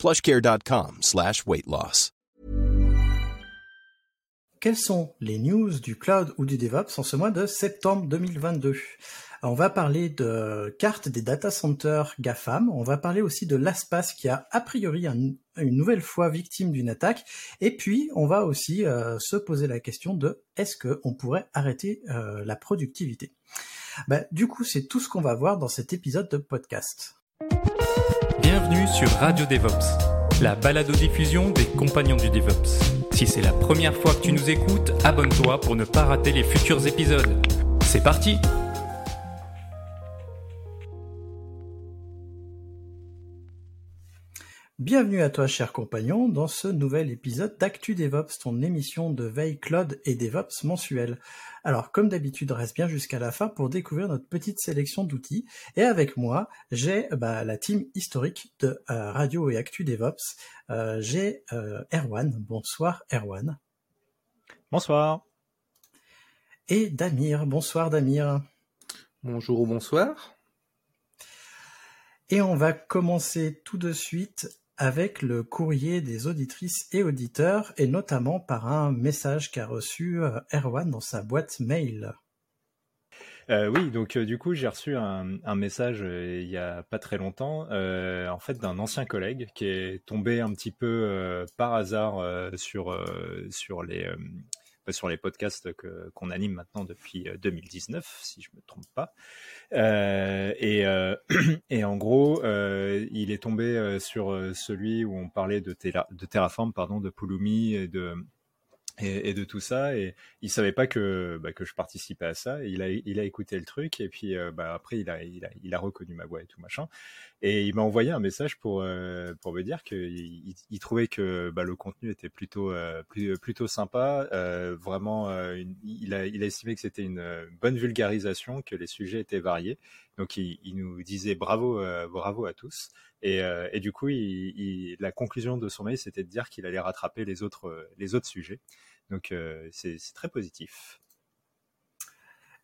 plushcare.com slash. Quelles sont les news du cloud ou du DevOps en ce mois de septembre 2022 On va parler de cartes des data centers GAFAM. On va parler aussi de l'ASPAS qui a a priori un, une nouvelle fois victime d'une attaque. Et puis, on va aussi euh, se poser la question de est-ce qu'on pourrait arrêter euh, la productivité? Bah, Du coup, c'est tout ce qu'on va voir dans cet épisode de podcast. Bienvenue sur Radio DevOps, la balado-diffusion des compagnons du DevOps. Si c'est la première fois que tu nous écoutes, abonne-toi pour ne pas rater les futurs épisodes. C'est parti Bienvenue à toi, cher compagnon, dans ce nouvel épisode d'Actu DevOps, ton émission de veille Cloud et DevOps mensuel. Alors, comme d'habitude, reste bien jusqu'à la fin pour découvrir notre petite sélection d'outils. Et avec moi, j'ai bah, la team historique de euh, Radio et Actu DevOps. Euh, j'ai euh, Erwan. Bonsoir, Erwan. Bonsoir. Et Damir. Bonsoir, Damir. Bonjour ou bonsoir. Et on va commencer tout de suite avec le courrier des auditrices et auditeurs, et notamment par un message qu'a reçu euh, Erwan dans sa boîte mail. Euh, oui, donc euh, du coup j'ai reçu un, message il y a pas très longtemps, en fait d'un ancien collègue qui est tombé un petit peu par hasard sur les sur les podcasts qu'on anime maintenant depuis 2019, si je me trompe pas. Euh, et, euh, et, en gros, euh, il est tombé sur celui où on parlait de, de Terraform, pardon, de Pulumi et de et, et, de tout ça et il savait pas que bah, que je participais à ça. Il a il a écouté le truc et puis euh, bah, après il a, il a il a reconnu ma voix et tout machin. Et il m'a envoyé un message pour euh, pour me dire qu'il il, trouvait que bah, le contenu était plutôt euh, plutôt sympa vraiment une, il a il a estimé que c'était une bonne vulgarisation que les sujets étaient variés. Donc il, il nous disait bravo bravo à tous. Et, et du coup la conclusion de son mail c'était de dire qu'il allait rattraper les autres les autres sujets donc euh, c'est très positif.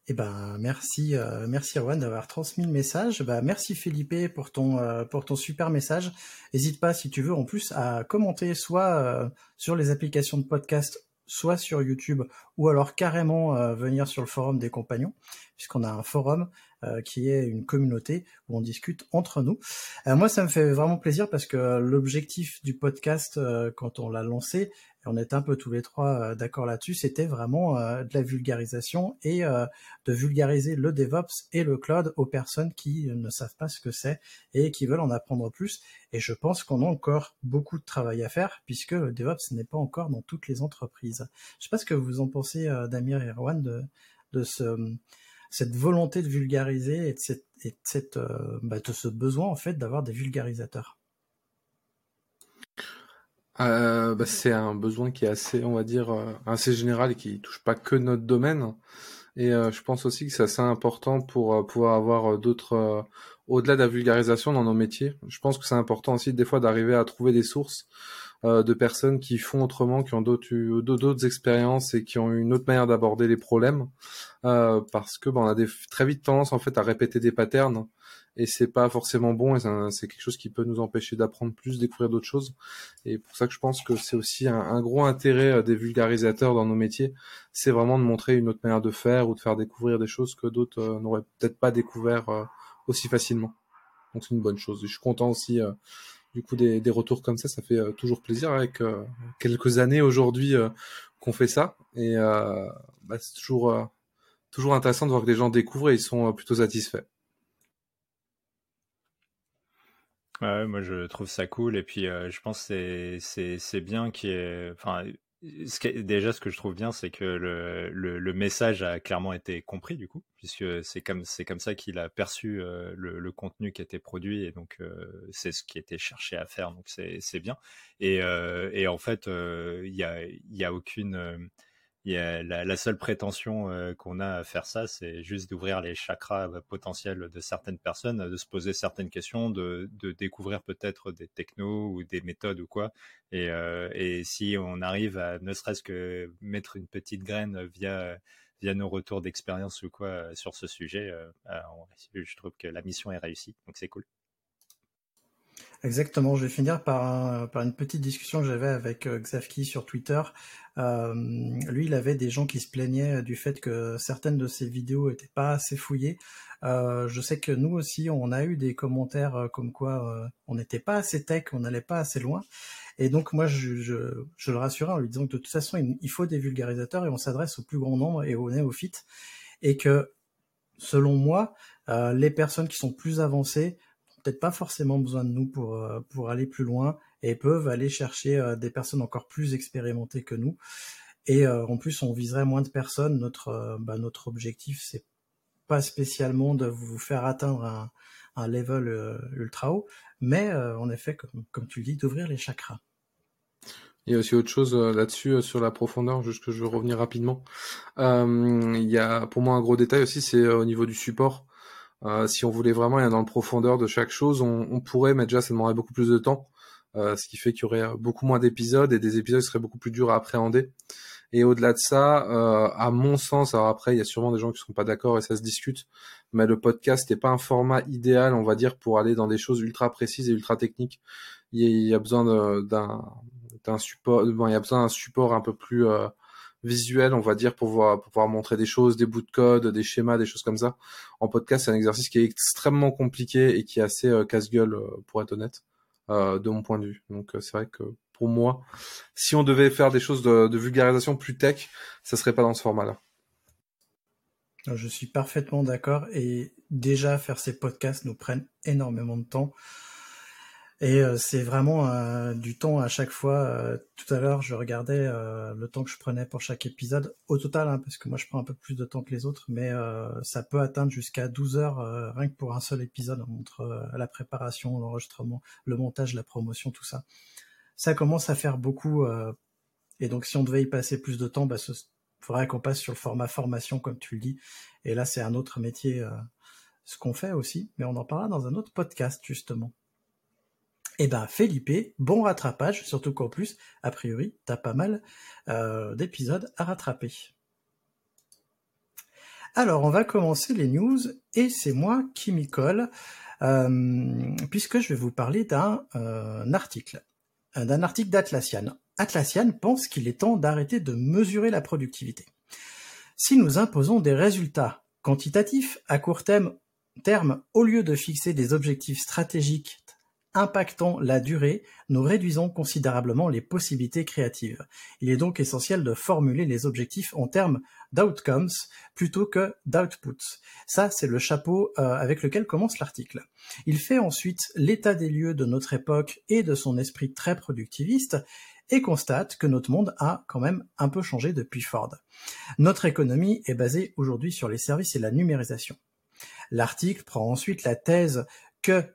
Eh ben merci euh, merci d'avoir transmis le message. Bah, merci Philippe pour ton euh, super message. N'hésite pas si tu veux en plus à commenter soit euh, sur les applications de podcast, soit sur YouTube, ou alors carrément euh, venir sur le forum des compagnons, puisqu'on a un forum euh, qui est une communauté où on discute entre nous. moi, ça me fait vraiment plaisir parce que l'objectif du podcast quand on l'a lancé, on est un peu tous les trois euh, d'accord là-dessus, c'était vraiment euh, de la vulgarisation et euh, de vulgariser le DevOps et le cloud aux personnes qui ne savent pas ce que c'est et qui veulent en apprendre plus. Et je pense qu'on a encore beaucoup de travail à faire puisque le DevOps n'est pas encore dans toutes les entreprises. Je sais pas ce que vous en pensez, Damir et Erwan, de, de ce, cette volonté de vulgariser et cette, bah, de ce besoin en fait d'avoir des vulgarisateurs. Euh, bah, c'est un besoin qui est assez, on va dire, euh, assez général et qui touche pas que notre domaine. Et euh, je pense aussi que c'est assez important pour euh, pouvoir avoir d'autres, au-delà de la vulgarisation dans nos métiers. Je pense que c'est important aussi des fois d'arriver à trouver des sources de personnes qui font autrement, qui ont d'autres, d'autres expériences et qui ont une autre manière d'aborder les problèmes. parce que bah, on a des, très vite tendance en fait à répéter des patterns et c'est pas forcément bon et c'est quelque chose qui peut nous empêcher d'apprendre plus, découvrir d'autres choses. Et pour ça que je pense que c'est aussi un, gros intérêt euh, des vulgarisateurs dans nos métiers, c'est vraiment de montrer une autre manière de faire ou de faire découvrir des choses que d'autres euh, n'auraient peut-être pas découvert euh, aussi facilement. Donc c'est une bonne chose. Et je suis content aussi du coup des, retours comme ça, ça fait toujours plaisir avec quelques années aujourd'hui qu'on fait ça et bah, c'est toujours intéressant de voir que des gens découvrent et ils sont plutôt satisfaits. Moi je trouve ça cool et puis euh, je pense c'est c'est bien qu'il y ait déjà, ce que je trouve bien, c'est que le, le, message a clairement été compris du coup, puisque c'est comme c'est comme ça qu'il a perçu euh, le, contenu qui était produit et donc euh, c'est ce qui était cherché à faire, donc c'est bien. Et, euh, et en fait, il y a y a aucune la, seule prétention euh, qu'on a à faire ça, c'est juste d'ouvrir les chakras euh, potentiels de certaines personnes, de se poser certaines questions, de, découvrir peut-être des technos ou des méthodes ou quoi. Euh, et, si on arrive à ne serait-ce que mettre une petite graine via via nos retours d'expérience ou quoi sur ce sujet, je trouve que la mission est réussie. Donc c'est cool. Exactement, je vais finir par, par une petite discussion que j'avais avec euh, Xavki sur Twitter. Euh, lui, il avait des gens qui se plaignaient du fait que certaines de ses vidéos étaient pas assez fouillées. Euh, je sais que nous aussi, on a eu des commentaires euh, comme quoi euh, on n'était pas assez tech, on n'allait pas assez loin. Et donc moi, je, je, je, le rassurais en lui disant que de toute façon, il, faut des vulgarisateurs et on s'adresse au plus grand nombre et aux néophytes. Et que, selon moi, les personnes qui sont plus avancées peut-être pas forcément besoin de nous pour, euh, pour aller plus loin et peuvent aller chercher euh, des personnes encore plus expérimentées que nous. Et euh, en plus, on viserait moins de personnes. Notre, bah, notre objectif, c'est pas spécialement de vous faire atteindre un, un level ultra haut, mais en effet, comme, tu le dis, d'ouvrir les chakras. Il y a aussi autre chose là-dessus sur la profondeur, juste que je veux revenir rapidement. il y a pour moi un gros détail aussi, c'est au niveau du support. Euh, si on voulait vraiment aller dans le profondeur de chaque chose, on, on pourrait, mais déjà ça demanderait beaucoup plus de temps, euh, ce qui fait qu'il y aurait beaucoup moins d'épisodes et des épisodes seraient beaucoup plus durs à appréhender. Et au-delà de ça, euh, à mon sens, alors après il y a sûrement des gens qui ne seront pas d'accord et ça se discute, mais le podcast n'est pas un format idéal, on va dire, pour aller dans des choses ultra précises et ultra techniques. Il y a, besoin d'un d'un support, bon, il y a besoin d'un support un peu plus euh, visuel, on va dire, pour pouvoir, pour pouvoir montrer des choses, des bouts de code, des schémas, des choses comme ça. En podcast, c'est un exercice qui est extrêmement compliqué et qui est assez euh, casse-gueule, euh, pour être honnête, euh, de mon point de vue. Donc c'est vrai que pour moi, si on devait faire des choses de, vulgarisation plus tech, ça serait pas dans ce format-là. Je suis parfaitement d'accord et déjà faire ces podcasts nous prennent énormément de temps. Et euh, c'est vraiment euh, du temps à chaque fois. Euh, tout à l'heure, je regardais le temps que je prenais pour chaque épisode au total, hein, parce que moi je prends un peu plus de temps que les autres, mais ça peut atteindre jusqu'à 12 heures rien que pour un seul épisode entre la préparation, l'enregistrement, le montage, la promotion, tout ça. Ça commence à faire beaucoup. et donc si on devait y passer plus de temps, bah, faudrait qu'on passe sur le format formation, comme tu le dis. Et là, c'est un autre métier, ce qu'on fait aussi, mais on en parlera dans un autre podcast justement. Eh ben, Felipe, bon rattrapage, surtout qu'en plus, a priori, t'as pas mal euh, d'épisodes à rattraper. Alors, on va commencer les news, et c'est moi qui m'y colle, euh, puisque je vais vous parler d'un euh, article, d'un article d'Atlassian. Atlassian pense qu'il est temps d'arrêter de mesurer la productivité. Si nous imposons des résultats quantitatifs à court terme, terme au lieu de fixer des objectifs stratégiques impactant la durée, nous réduisons considérablement les possibilités créatives. Il est donc essentiel de formuler les objectifs en termes d'outcomes plutôt que d'outputs. Ça, c'est le chapeau euh, avec lequel commence l'article. Il fait ensuite l'état des lieux de notre époque et de son esprit très productiviste et constate que notre monde a quand même un peu changé depuis Ford. Notre économie est basée aujourd'hui sur les services et la numérisation. L'article prend ensuite la thèse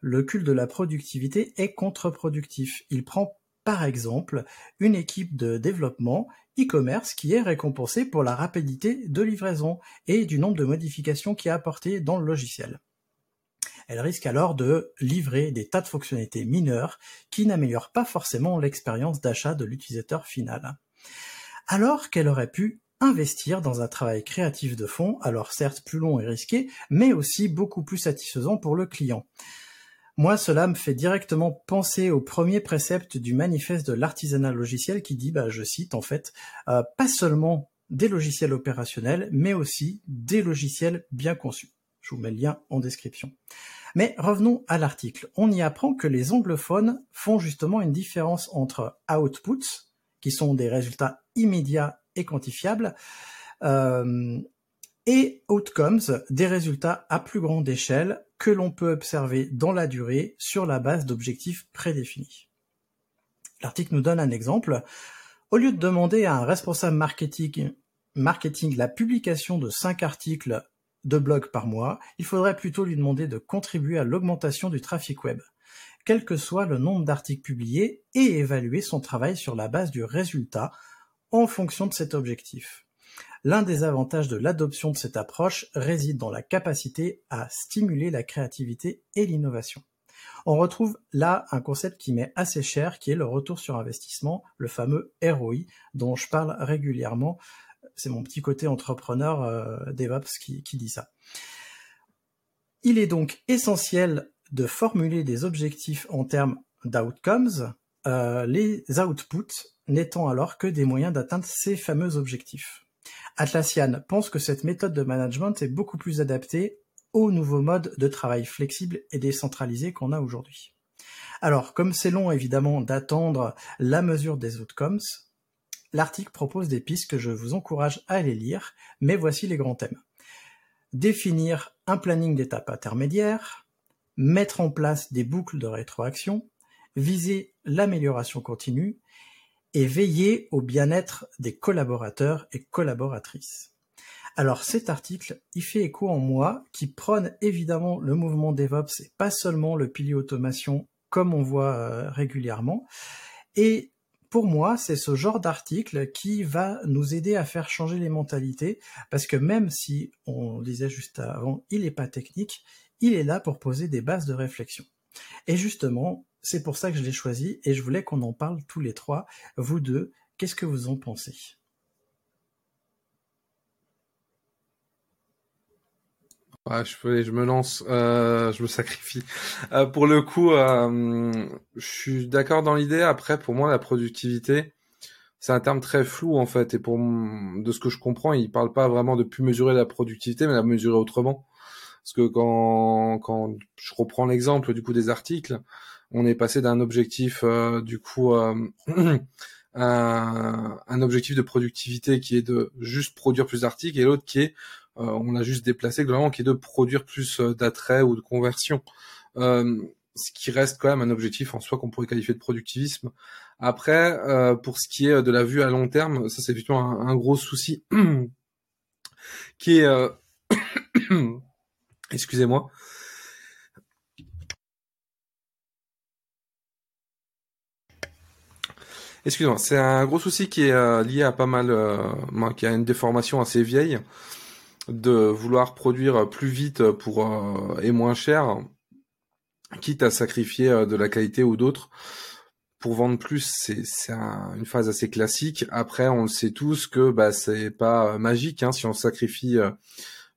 le culte de la productivité est contre-productif. Il prend par exemple une équipe de développement e-commerce qui est récompensée pour la rapidité de livraison et du nombre de modifications qui est apporté dans le logiciel. Elle risque alors de livrer des tas de fonctionnalités mineures qui n'améliorent pas forcément l'expérience d'achat de l'utilisateur final. Alors qu'elle aurait pu investir dans un travail créatif de fond, alors certes plus long et risqué, mais aussi beaucoup plus satisfaisant pour le client. Moi, cela me fait directement penser au premier précepte du manifeste de l'artisanat logiciel qui dit, bah, je cite en fait, euh, pas seulement des logiciels opérationnels, mais aussi des logiciels bien conçus. Je vous mets le lien en description. Mais revenons à l'article. On y apprend que les anglophones font justement une différence entre outputs, qui sont des résultats immédiats et quantifiables, euh, et outcomes, des résultats à plus grande échelle que l'on peut observer dans la durée sur la base d'objectifs prédéfinis. L'article nous donne un exemple. Au lieu de demander à un responsable marketing, marketing la publication de 5 articles de blog par mois, il faudrait plutôt lui demander de contribuer à l'augmentation du trafic web, quel que soit le nombre d'articles publiés, et évaluer son travail sur la base du résultat en fonction de cet objectif. L'un des avantages de l'adoption de cette approche réside dans la capacité à stimuler la créativité et l'innovation. On retrouve là un concept qui m'est assez cher, qui est le retour sur investissement, le fameux ROI, dont je parle régulièrement. C'est mon petit côté entrepreneur euh, DevOps qui, dit ça. Il est donc essentiel de formuler des objectifs en termes d'outcomes, les outputs n'étant alors que des moyens d'atteindre ces fameux objectifs. Atlassian pense que cette méthode de management est beaucoup plus adaptée au nouveau mode de travail flexible et décentralisé qu'on a aujourd'hui. Alors, comme c'est long évidemment d'attendre la mesure des outcomes, l'article propose des pistes que je vous encourage à aller lire, mais voici les grands thèmes. Définir un planning d'étapes intermédiaires, mettre en place des boucles de rétroaction, viser l'amélioration continue et veiller au bien-être des collaborateurs et collaboratrices. Alors cet article, il fait écho en moi qui prône évidemment le mouvement DevOps et pas seulement le pilier automation comme on voit euh, régulièrement. Et pour moi, c'est ce genre d'article qui va nous aider à faire changer les mentalités parce que même si on disait juste avant, il n'est pas technique, il est là pour poser des bases de réflexion. Et justement, c'est pour ça que je l'ai choisi et je voulais qu'on en parle tous les trois. Vous deux, qu'est-ce que vous en pensez? Je, me lance, euh, je me sacrifie. Euh, pour le coup, euh, je suis d'accord dans l'idée. Après, pour moi, la productivité, c'est un terme très flou en fait. Et pour de ce que je comprends, il parle pas vraiment de plus mesurer la productivité, mais la mesurer autrement. Parce que quand, quand je reprends l'exemple du coup des articles, on est passé d'un objectif euh, du coup euh, un, un, objectif de productivité qui est de juste produire plus d'articles et l'autre qui est euh, on l'a juste déplacé globalement qui est de produire plus d'attrait ou de conversion ce qui reste quand même un objectif en soi qu'on pourrait qualifier de productivisme. Après, pour ce qui est de la vue à long terme, ça c'est effectivement un, un, gros souci qui est, excusez-moi, Excusez-moi, c'est un gros souci qui est euh, lié à pas mal, euh, qui a une déformation assez vieille, de vouloir produire plus vite pour euh, et moins cher, quitte à sacrifier de la qualité ou d'autres. Pour vendre plus, c'est une phase assez classique. Après, on le sait tous que bah, c'est pas magique. Hein, si on sacrifie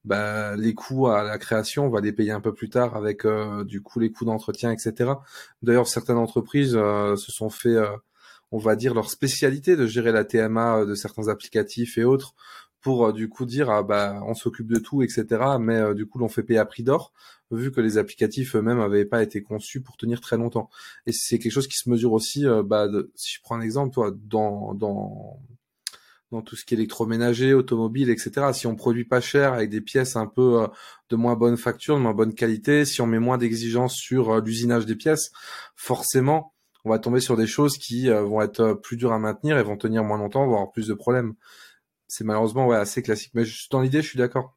bah, les coûts à la création, on va les payer un peu plus tard avec du coup les coûts d'entretien, etc. D'ailleurs, certaines entreprises se sont fait on va dire, leur spécialité de gérer la TMA euh, de certains applicatifs et autres pour euh, du coup dire ah bah on s'occupe de tout etc mais euh, du coup l'on fait payer à prix d'or vu que les applicatifs eux-mêmes n'avaient pas été conçus pour tenir très longtemps et c'est quelque chose qui se mesure aussi bah si je prends un exemple toi dans dans dans tout ce qui est électroménager, automobile, etc. Si on produit pas cher avec des pièces un peu de moins bonne facture, de moins bonne qualité, si on met moins d'exigences sur l'usinage des pièces, forcément, on va tomber sur des choses qui euh, vont être euh, plus dures à maintenir et vont tenir moins longtemps, voire plus de problèmes. C'est malheureusement assez classique. Mais dans l'idée, je suis d'accord.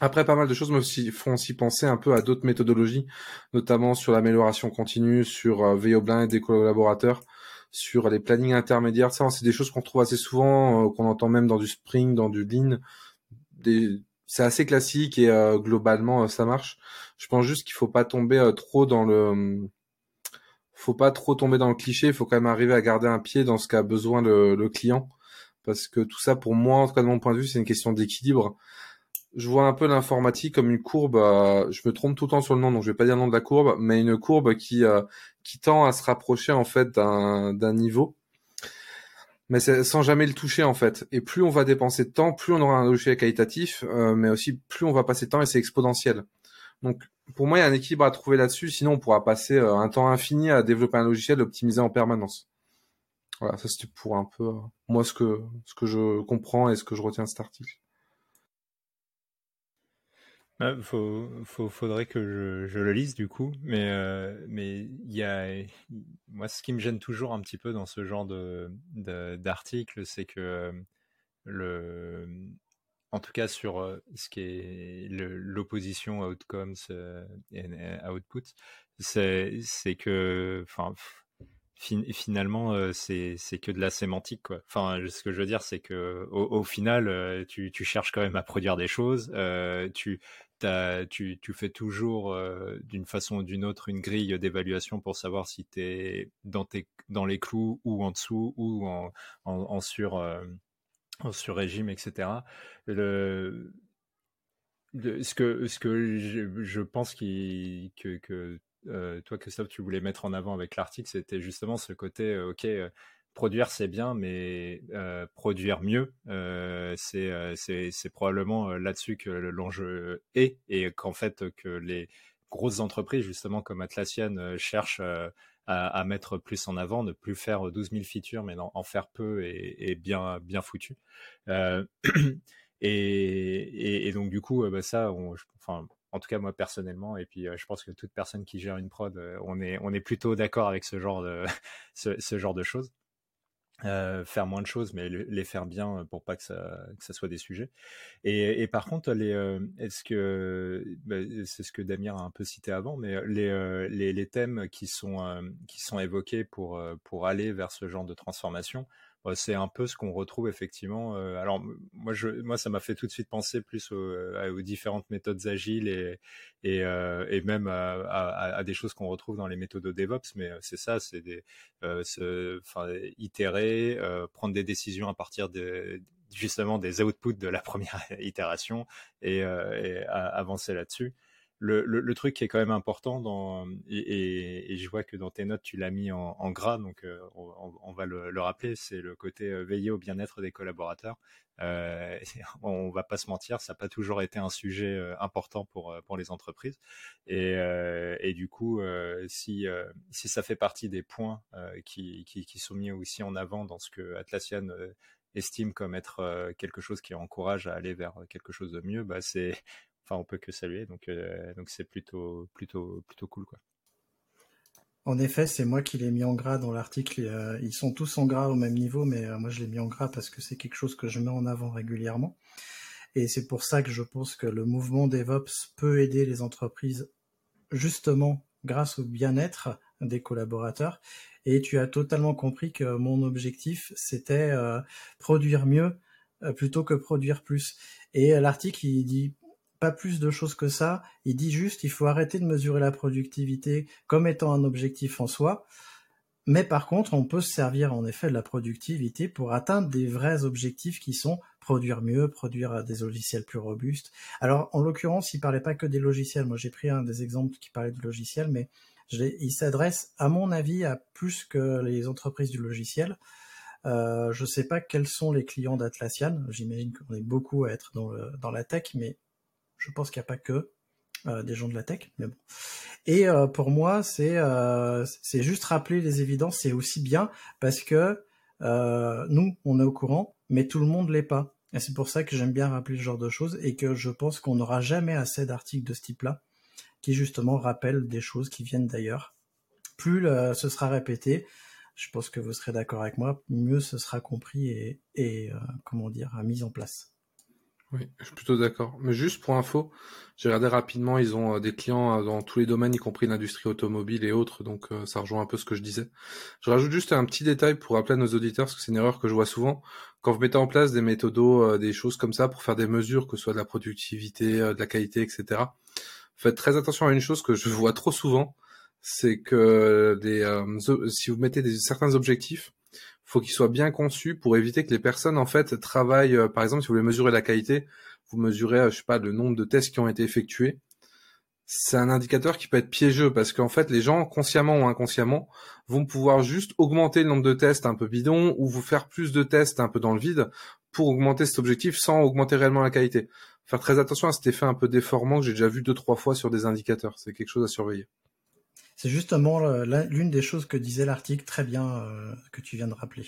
Après, pas mal de choses me font aussi penser un peu à d'autres méthodologies, notamment sur l'amélioration continue, sur euh, veille au blind des collaborateurs, sur les plannings intermédiaires. C'est des choses qu'on trouve assez souvent, qu'on entend même dans du Spring, dans du Lean. C'est assez classique et globalement, ça marche. Je pense juste qu'il faut pas tomber trop dans le faut pas trop tomber dans le cliché, il faut quand même arriver à garder un pied dans ce qu'a besoin le, client. Parce que tout ça, pour moi, en tout cas de mon point de vue, c'est une question d'équilibre. Je vois un peu l'informatique comme une courbe, euh, je me trompe tout le temps sur le nom, donc je vais pas dire le nom de la courbe, mais une courbe qui, euh, tend à se rapprocher en fait d'un niveau, mais sans jamais le toucher en fait. Et plus on va dépenser de temps, plus on aura un logiciel qualitatif, euh, mais aussi plus on va passer de temps et c'est exponentiel. Donc pour moi, il y a un équilibre à trouver là-dessus. Sinon, on pourra passer euh, un temps infini à développer un logiciel optimisé en permanence. Voilà, ça c'était pour un peu euh, moi ce que ce que je comprends et ce que je retiens de cet article. Il faudrait que je, le lise du coup, mais mais il y a moi ce qui me gêne toujours un petit peu dans ce genre de d'article, c'est que le en tout cas sur ce qui est l'opposition outcomes et output, c'est que finalement, c'est que de la sémantique. Quoi. Ce que je veux dire, c'est que au, final, tu, cherches quand même à produire des choses. Tu, fais toujours, d'une façon ou d'une autre, une grille d'évaluation pour savoir si tu es dans, tes, dans les clous ou en dessous ou en, sur, sur régime, etc. Le, ce que, ce que je, pense que, que euh, toi, Christophe, tu voulais mettre en avant avec l'article, c'était justement ce côté, euh, ok, euh, produire c'est bien, mais produire mieux, c'est probablement là-dessus que l'enjeu est, et qu'en fait, que les grosses entreprises, justement comme Atlassian, cherchent à, mettre plus en avant, ne plus faire 12 000 features, mais en, faire peu et, bien, bien foutu. Et, et, donc du coup, bah, ça, on, enfin, en tout cas moi personnellement et puis euh, je pense que toute personne qui gère une prod euh, on est on est plutôt d'accord avec ce genre de ce, genre de choses euh, faire moins de choses mais les faire bien pour pas que ça que ça soit des sujets. Et, et par contre les est-ce que bah, c'est ce que Damir a un peu cité avant mais les, les, les thèmes qui sont qui sont évoqués pour pour aller vers ce genre de transformation c'est un peu ce qu'on retrouve effectivement. Euh, alors moi, je, moi, ça m'a fait tout de suite penser plus aux, différentes méthodes agiles et et, euh, et même à, des choses qu'on retrouve dans les méthodes de DevOps. Mais euh, c'est ça, c'est des, enfin, itérer, prendre des décisions à partir de justement des outputs de la première itération et, et avancer là-dessus le, truc qui est quand même important dans, et, je vois que dans tes notes tu l'as mis en, gras, donc euh, on, va le, rappeler, c'est le côté euh, veiller au bien-être des collaborateurs. Euh, on va pas se mentir, ça n'a pas toujours été un sujet euh, important pour pour les entreprises, et, du coup, si si ça fait partie des points qui, qui, sont mis aussi en avant dans ce que Atlassian estime comme être quelque chose qui encourage à aller vers quelque chose de mieux, bah c'est enfin on peut que saluer. Donc euh, c'est plutôt plutôt cool. En effet, c'est moi qui l'ai mis en gras dans l'article. Euh, ils sont tous en gras au même niveau, mais euh, moi je l'ai mis en gras parce que c'est quelque chose que je mets en avant régulièrement. Et c'est pour ça que je pense que le mouvement DevOps peut aider les entreprises justement grâce au bien-être des collaborateurs. Et tu as totalement compris que mon objectif, c'était produire mieux plutôt que produire plus. Et l'article, il dit pas plus de choses que ça. Il dit juste il faut arrêter de mesurer la productivité comme étant un objectif en soi. Mais par contre, on peut se servir en effet de la productivité pour atteindre des vrais objectifs qui sont produire mieux, produire des logiciels plus robustes. Alors, en l'occurrence, il parlait pas que des logiciels. Moi, j'ai pris un des exemples qui parlait de logiciels, mais il s'adresse, à mon avis, à plus que les entreprises du logiciel. Euh, je sais pas quels sont les clients d'Atlassian. J'imagine qu'on est beaucoup à être dans la tech, mais je pense qu'il n'y a pas que euh, des gens de la tech, mais bon. Et euh, pour moi, c'est euh, c'est juste rappeler les évidences, c'est aussi bien parce que nous, on est au courant, mais tout le monde l'est pas. Et c'est pour ça que j'aime bien rappeler ce genre de choses et que je pense qu'on n'aura jamais assez d'articles de ce type-là qui justement rappellent des choses qui viennent d'ailleurs. Plus ce sera répété, je pense que vous serez d'accord avec moi, mieux ce sera compris et, et comment dire, mis en place. Oui, je suis plutôt d'accord. Mais juste pour info, j'ai regardé rapidement, ils ont euh, des clients euh, dans tous les domaines, y compris l'industrie automobile et autres, donc euh, ça rejoint un peu ce que je disais. Je rajoute juste un petit détail pour rappeler à nos auditeurs, parce que c'est une erreur que je vois souvent. Quand vous mettez en place des méthodos, des choses comme ça, pour faire des mesures, que ce soit de la productivité, de la qualité, etc., faites très attention à une chose que je vois trop souvent, c'est que des, si vous mettez des, certains objectifs, faut qu'il soit bien conçu pour éviter que les personnes en fait travaillent. Euh, par exemple, si vous voulez mesurer la qualité, vous mesurez, euh, je sais pas, le nombre de tests qui ont été effectués. C'est un indicateur qui peut être piégeux parce qu'en fait, les gens, consciemment ou inconsciemment, vont pouvoir juste augmenter le nombre de tests un peu bidon ou vous faire plus de tests un peu dans le vide pour augmenter cet objectif sans augmenter réellement la qualité. Faire très attention à cet effet un peu déformant que j'ai déjà vu deux trois fois sur des indicateurs. C'est quelque chose à surveiller. C'est justement l'une des choses que disait l'article très bien euh, que tu viens de rappeler.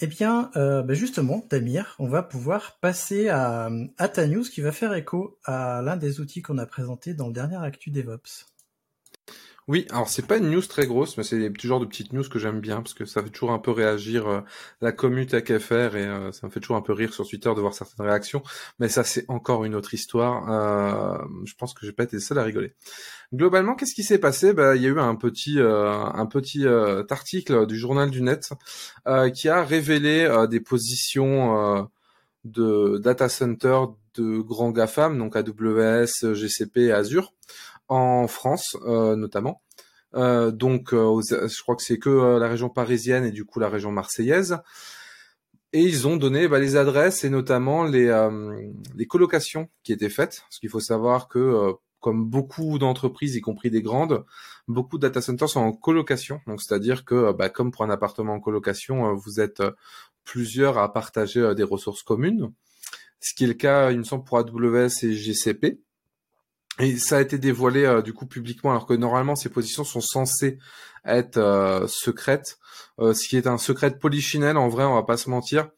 Eh bien, euh, bah, justement, Damir, on va pouvoir passer à, à ta news qui va faire écho à l'un des outils qu'on a présenté dans le dernier Actu DevOps. Oui, alors c'est pas une news très grosse, mais c'est petits genres de petites news que j'aime bien parce que ça fait toujours un peu réagir euh, la commute à KFR et euh, ça me fait toujours un peu rire sur Twitter de voir certaines réactions. Mais ça, c'est encore une autre histoire. Euh, je pense que j'ai pas été seul à rigoler. Globalement, qu'est-ce qui s'est passé? Bah, il y a eu un petit un petit article du journal du net qui a révélé des positions de data center de grands GAFAM, donc AWS, GCP, Azure en France euh, notamment. Euh, donc, euh, je crois que c'est que la région parisienne et du coup la région marseillaise. Et ils ont donné bah, les adresses et notamment les, les colocations qui étaient faites. Parce qu'il faut savoir que, comme beaucoup d'entreprises, y compris des grandes, beaucoup de data centers sont en colocation. Donc, c'est-à-dire que, bah, comme pour un appartement en colocation, vous êtes plusieurs à partager des ressources communes. Ce qui est le cas, il me semble, pour AWS et GCP. Et ça a été dévoilé euh, du coup publiquement, alors que normalement ces positions sont censées être euh, secrètes. Euh, ce qui est un secret de polichinelle, en vrai, on va pas se mentir.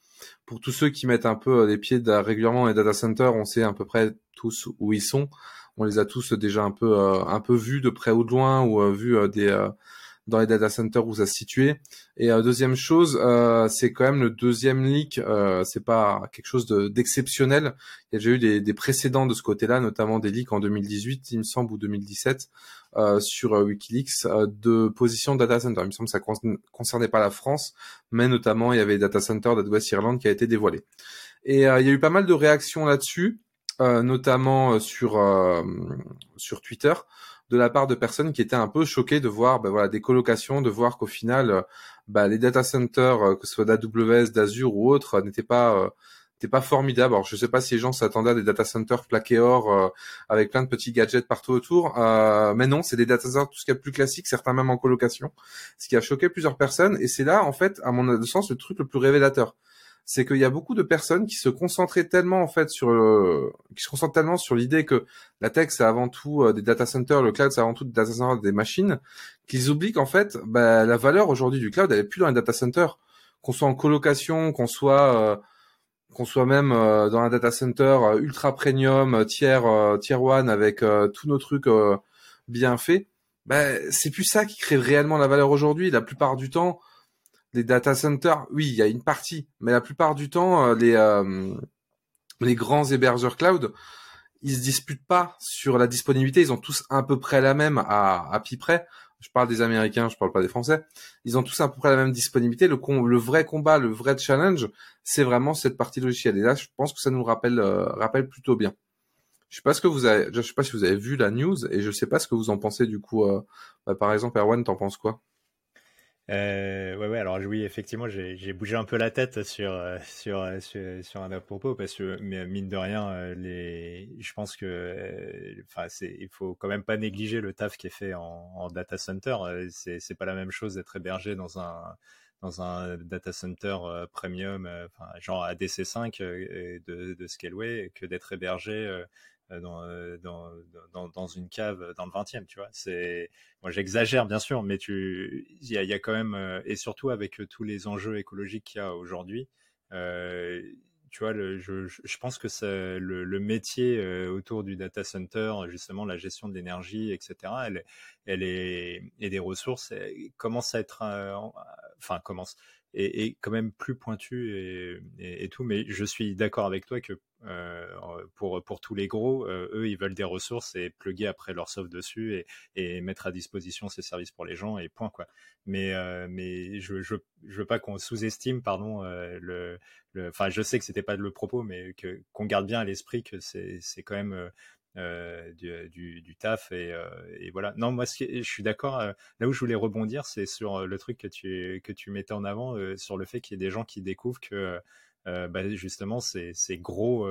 Pour tous ceux qui mettent un peu les pieds régulièrement dans les data centers, on sait à peu près tous où ils sont. On les a tous déjà un peu un peu vus de près ou de loin ou vus des dans les data centers où ça se situait. Et euh, deuxième chose, euh, c'est quand même le deuxième leak. Euh, c'est pas quelque chose d'exceptionnel. il y a déjà eu des, des précédents de ce côté-là, notamment des leaks en 2018, il me semble, ou 2017, euh, sur WikiLeaks de position data center. Il me semble que ça concernait pas la France, mais notamment il y avait data center d'Adwest Irlande qui a été dévoilé. Et il y a eu pas mal de réactions là-dessus, notamment sur sur Twitter de la part de personnes qui étaient un peu choquées de voir ben voilà, des colocations, de voir qu'au final, euh, bah, les data centers, euh, que ce soit d'AWS, d'Azure ou autres, euh, n'étaient pas n'étaient pas formidables. Alors je sais pas si les gens s'attendaient à des data centers plaqués or avec plein de petits gadgets partout autour, mais non, c'est des data centers tout ce qui est plus classique, certains même en colocation, ce qui a choqué plusieurs personnes. Et c'est là, en fait, à mon sens, le truc le plus révélateur c'est qu'il y a beaucoup de personnes qui se concentraient tellement en fait sur le, qui se concentrent tellement sur l'idée que la tech c'est avant tout euh, des data centers, le cloud c'est avant tout des data centers, des machines, qu'ils oublient qu'en fait bah, la valeur aujourd'hui du cloud elle est plus dans les data centers, qu'on soit en colocation, qu'on soit euh, qu'on soit même euh, dans un data center ultra premium, tier tier one avec tous nos trucs bien faits, bah, c'est plus ça qui crée réellement la valeur aujourd'hui. La plupart du temps, les data centers, oui, il y a une partie, mais la plupart du temps, euh, les euh, les grands hébergeurs cloud, ils se disputent pas sur la disponibilité. Ils ont tous à peu près la même à à près. Je parle des Américains, je parle pas des Français. Ils ont tous à peu près la même disponibilité. Le, le vrai combat, le vrai challenge, c'est vraiment cette partie logicielle. Et là, je pense que ça nous rappelle euh, rappelle plutôt bien. Je sais pas ce que vous avez, je sais pas si vous avez vu la news et je sais pas ce que vous en pensez du coup. Bah, par exemple, Erwan, t'en penses quoi? Euh, ouais, ouais, alors oui, effectivement, j'ai bougé un peu la tête sur, euh, sur, euh, sur, sur un propos parce que, mine de rien, euh, les, je pense que, enfin, c'est, il faut quand même pas négliger le taf qui est fait en, en data center. C'est, pas la même chose d'être hébergé dans un, dans un data center premium, enfin, genre ADC5 de, de Scaleway que d'être hébergé euh, euh, dans, dans, dans, une cave dans le 20e, tu vois. C'est, moi j'exagère bien sûr, mais tu, il y a, y a, quand même, euh, et surtout avec tous les enjeux écologiques qu'il y a aujourd'hui, euh, tu vois, le, je, je, pense que c'est le, le, métier autour du data center, justement la gestion de l'énergie, etc. Elle, elle est et des ressources commence à être, enfin commence est, quand même plus pointu et, et, tout. Mais je suis d'accord avec toi que euh, pour, pour tous les gros, euh, eux, ils veulent des ressources et plugger après leur soft dessus et, et, mettre à disposition ces services pour les gens et point quoi. Mais, euh, mais je, je, je veux pas qu'on sous-estime, pardon, le, enfin, je sais que c'était pas le propos, mais que qu'on garde bien à l'esprit que c'est, c'est quand même euh, du, du, taf et, euh, voilà. Non, moi, je suis d'accord. Euh, là où je voulais rebondir, c'est sur le truc que tu que tu mettais en avant sur le fait qu'il y ait des gens qui découvrent que bah, justement ces, gros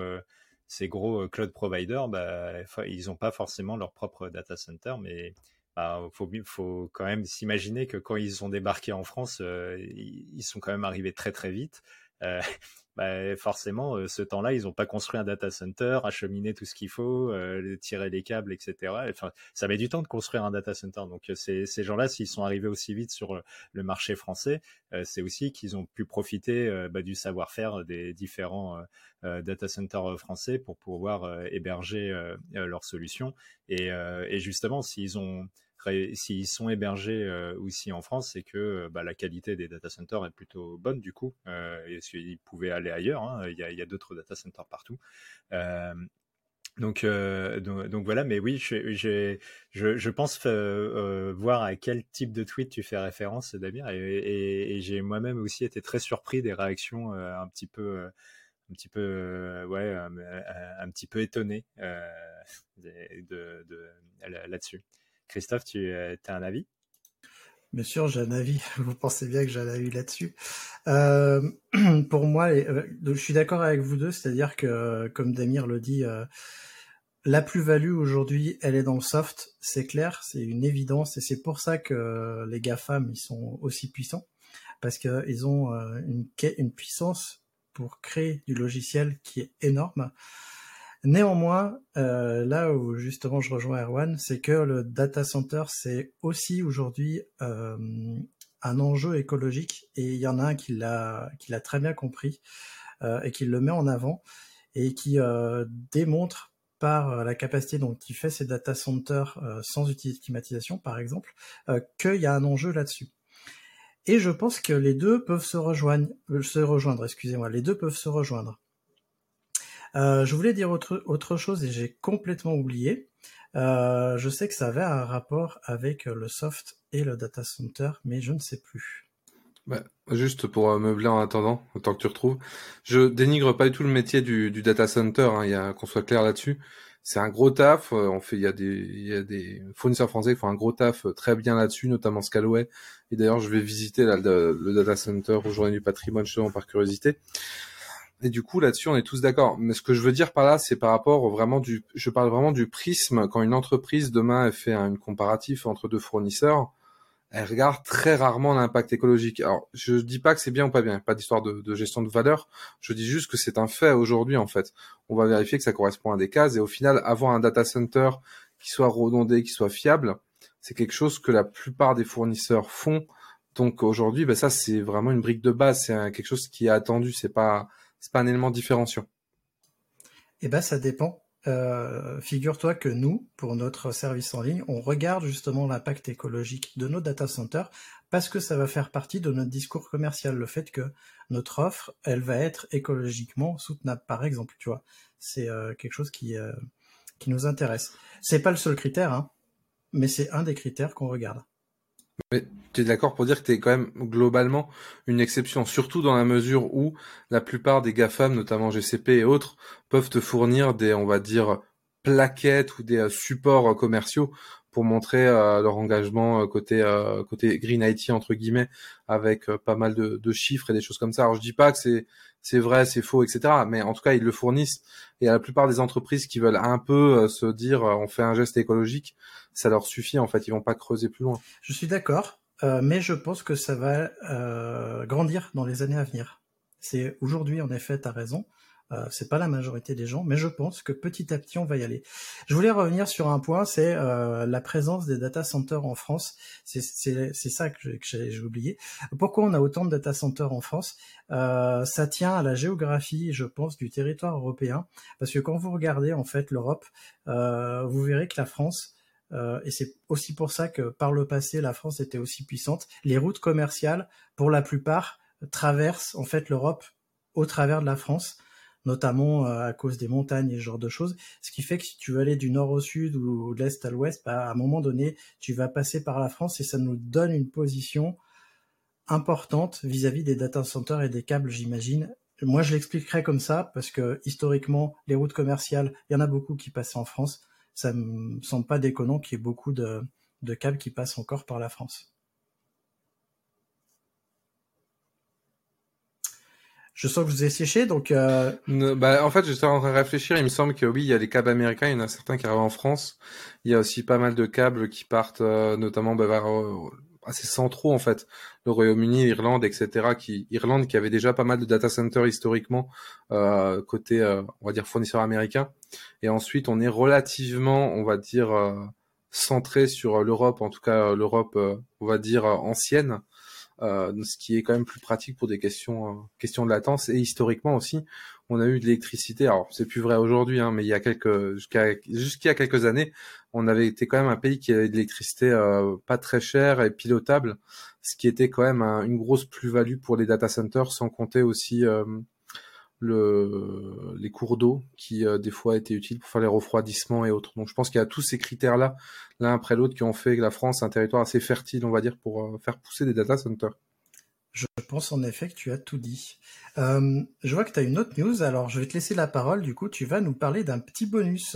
ces gros cloud providers, bah, ils n'ont pas forcément leur propre data center, mais bah, faut, faut quand même s'imaginer que quand ils ont débarqué en France, ils sont quand même arrivés très très vite bah, forcément, ce temps-là, ils n'ont pas construit un data center, acheminé tout ce qu'il faut, tirer les câbles, etc. Enfin, ça met du temps de construire un data center. Donc, ces, ces gens-là, s'ils sont arrivés aussi vite sur le marché français, c'est aussi qu'ils ont pu profiter bah, du savoir-faire des différents data centers français pour pouvoir héberger leurs solutions. Et justement, s'ils ont s'ils sont hébergés euh, aussi en France, c'est que euh, bah, la qualité des data centers est plutôt bonne du coup. Euh, ils pouvaient aller ailleurs. Hein. Il y a, d'autres data centers partout. Donc, voilà, mais oui, je, pense voir à quel type de tweet tu fais référence, Damir, et, j'ai moi-même aussi été très surpris des réactions un petit peu, un petit peu, ouais, un, petit peu étonné de là-dessus. Christophe, tu euh, as un avis? Bien sûr, j'ai un avis. Vous pensez bien que j'ai un avis là-dessus. Euh, pour moi, euh, je suis d'accord avec vous deux, c'est-à-dire que, comme Damir le dit, la plus-value aujourd'hui, elle est dans le soft, c'est clair, c'est une évidence, et c'est pour ça que les GAFAM, ils sont aussi puissants, parce qu'ils ont une, une puissance pour créer du logiciel qui est énorme. Néanmoins, euh, là où justement je rejoins Erwan, c'est que le data center, c'est aussi aujourd'hui euh, un enjeu écologique et il y en a un qui l'a très bien compris euh, et qui le met en avant et qui démontre par la capacité dont il fait ses data centers sans utiliser climatisation, par exemple, qu'il y a un enjeu là-dessus. Et je pense que les deux peuvent se rejoindre, excusez-moi, les deux peuvent se rejoindre. Euh, je voulais dire autre, autre chose et j'ai complètement oublié. Euh, je sais que ça avait un rapport avec le soft et le data center, mais je ne sais plus. Bah, juste pour euh, meubler en attendant, autant que tu retrouves, je dénigre pas du tout le métier du, data center. Hein, qu'on soit clair là-dessus. C'est un gros taf. On fait, il y a des, il y a des fournisseurs français qui font un gros taf très bien là-dessus, notamment Scalway. Et d'ailleurs, je vais visiter le, data center au Journée du Patrimoine justement par curiosité. Et du coup, là-dessus, on est tous d'accord. Mais ce que je veux dire par là, c'est par rapport vraiment du, je parle vraiment du prisme. Quand une entreprise demain elle fait un comparatif entre deux fournisseurs, elle regarde très rarement l'impact écologique. Alors, je dis pas que c'est bien ou pas bien, pas d'histoire de, gestion de valeur. Je dis juste que c'est un fait aujourd'hui en fait. On va vérifier que ça correspond à des cases et au final, avoir un data center qui soit redondé, qui soit fiable, c'est quelque chose que la plupart des fournisseurs font. Donc aujourd'hui, ben ça c'est vraiment une brique de base, c'est quelque chose qui est attendu. C'est pas c'est pas un élément différenciant. Eh ben, ça dépend. Euh, figure-toi que nous, pour notre service en ligne, on regarde justement l'impact écologique de nos data centers parce que ça va faire partie de notre discours commercial, le fait que notre offre, elle va être écologiquement soutenable, par exemple, tu vois. C'est euh, quelque chose qui, euh, qui nous intéresse. C'est pas le seul critère, hein, mais c'est un des critères qu'on regarde. Mais tu es d'accord pour dire que tu es quand même globalement une exception, surtout dans la mesure où la plupart des GAFAM, notamment GCP et autres, peuvent te fournir des, on va dire, plaquettes ou des euh, supports euh, commerciaux pour montrer euh, leur engagement côté côté Green IT entre guillemets avec pas mal de, de, chiffres et des choses comme ça. Alors je dis pas que c'est c'est vrai, c'est faux, etc. Mais en tout cas ils le fournissent. Et à la plupart des entreprises qui veulent un peu se dire on fait un geste écologique, ça leur suffit en fait. Ils vont pas creuser plus loin. Je suis d'accord, mais je pense que ça va grandir dans les années à venir. C'est aujourd'hui en effet, tu as raison. Euh, c'est pas la majorité des gens, mais je pense que petit à petit on va y aller. Je voulais revenir sur un point, c'est euh, la présence des data centers en France. C'est ça que j'ai oublié. Pourquoi on a autant de data centers en France? Euh, Ça tient à la géographie, je pense, du territoire européen, parce que quand vous regardez en fait l'Europe, vous verrez que la France et c'est aussi pour ça que par le passé la France était aussi puissante. Les routes commerciales, pour la plupart, traversent en fait l'Europe au travers de la France notamment euh, à cause des montagnes et ce genre de choses. Ce qui fait que si tu veux aller du nord au sud ou de l'est à l'ouest, bah, à un moment donné, tu vas passer par la France et ça nous donne une position importante vis-à-vis des data centers et des câbles, j'imagine. Moi, je l'expliquerai comme ça parce que historiquement, les routes commerciales, il y en a beaucoup qui passent en France. Ça me semble pas déconnant qu'il y ait beaucoup de câbles qui passent encore par la France. Je sens que vous séché, donc. Euh... bah, en fait, j'étais en train de réfléchir. Il me semble que oui, il y a les câbles américains. Il y en a certains qui arrivent en France. Il y a aussi pas mal de câbles qui partent, euh, notamment bah, vers, euh, assez centraux en fait. Le Royaume-Uni, l'Irlande, etc. Qui Irlande qui avait déjà pas mal de data centers historiquement euh, côté on va dire fournisseur américain. Et ensuite on est relativement on va dire centré sur l'Europe, en tout cas l'Europe on va dire ancienne. Euh, ce qui est quand même plus pratique pour des questions, euh, questions de latence. Et historiquement aussi, on a eu de l'électricité. Alors c'est plus vrai aujourd'hui, hein, mais il y a quelques jusqu'à quelques années, on avait été quand même un pays qui avait de l'électricité euh, pas très chère et pilotable, ce qui était quand même une grosse plus-value pour les data centers, sans compter aussi le, les cours d'eau qui euh, des fois étaient utiles pour faire les refroidissements et autres. Donc je pense qu'il y a tous ces critères-là, l'un après l'autre, qui ont fait que la France un territoire assez fertile, on va dire, pour euh, faire pousser des data centers. Je pense en effet que tu as tout dit. Euh, je vois que tu as une autre news, alors je vais te laisser la parole, du coup tu vas nous parler d'un petit bonus.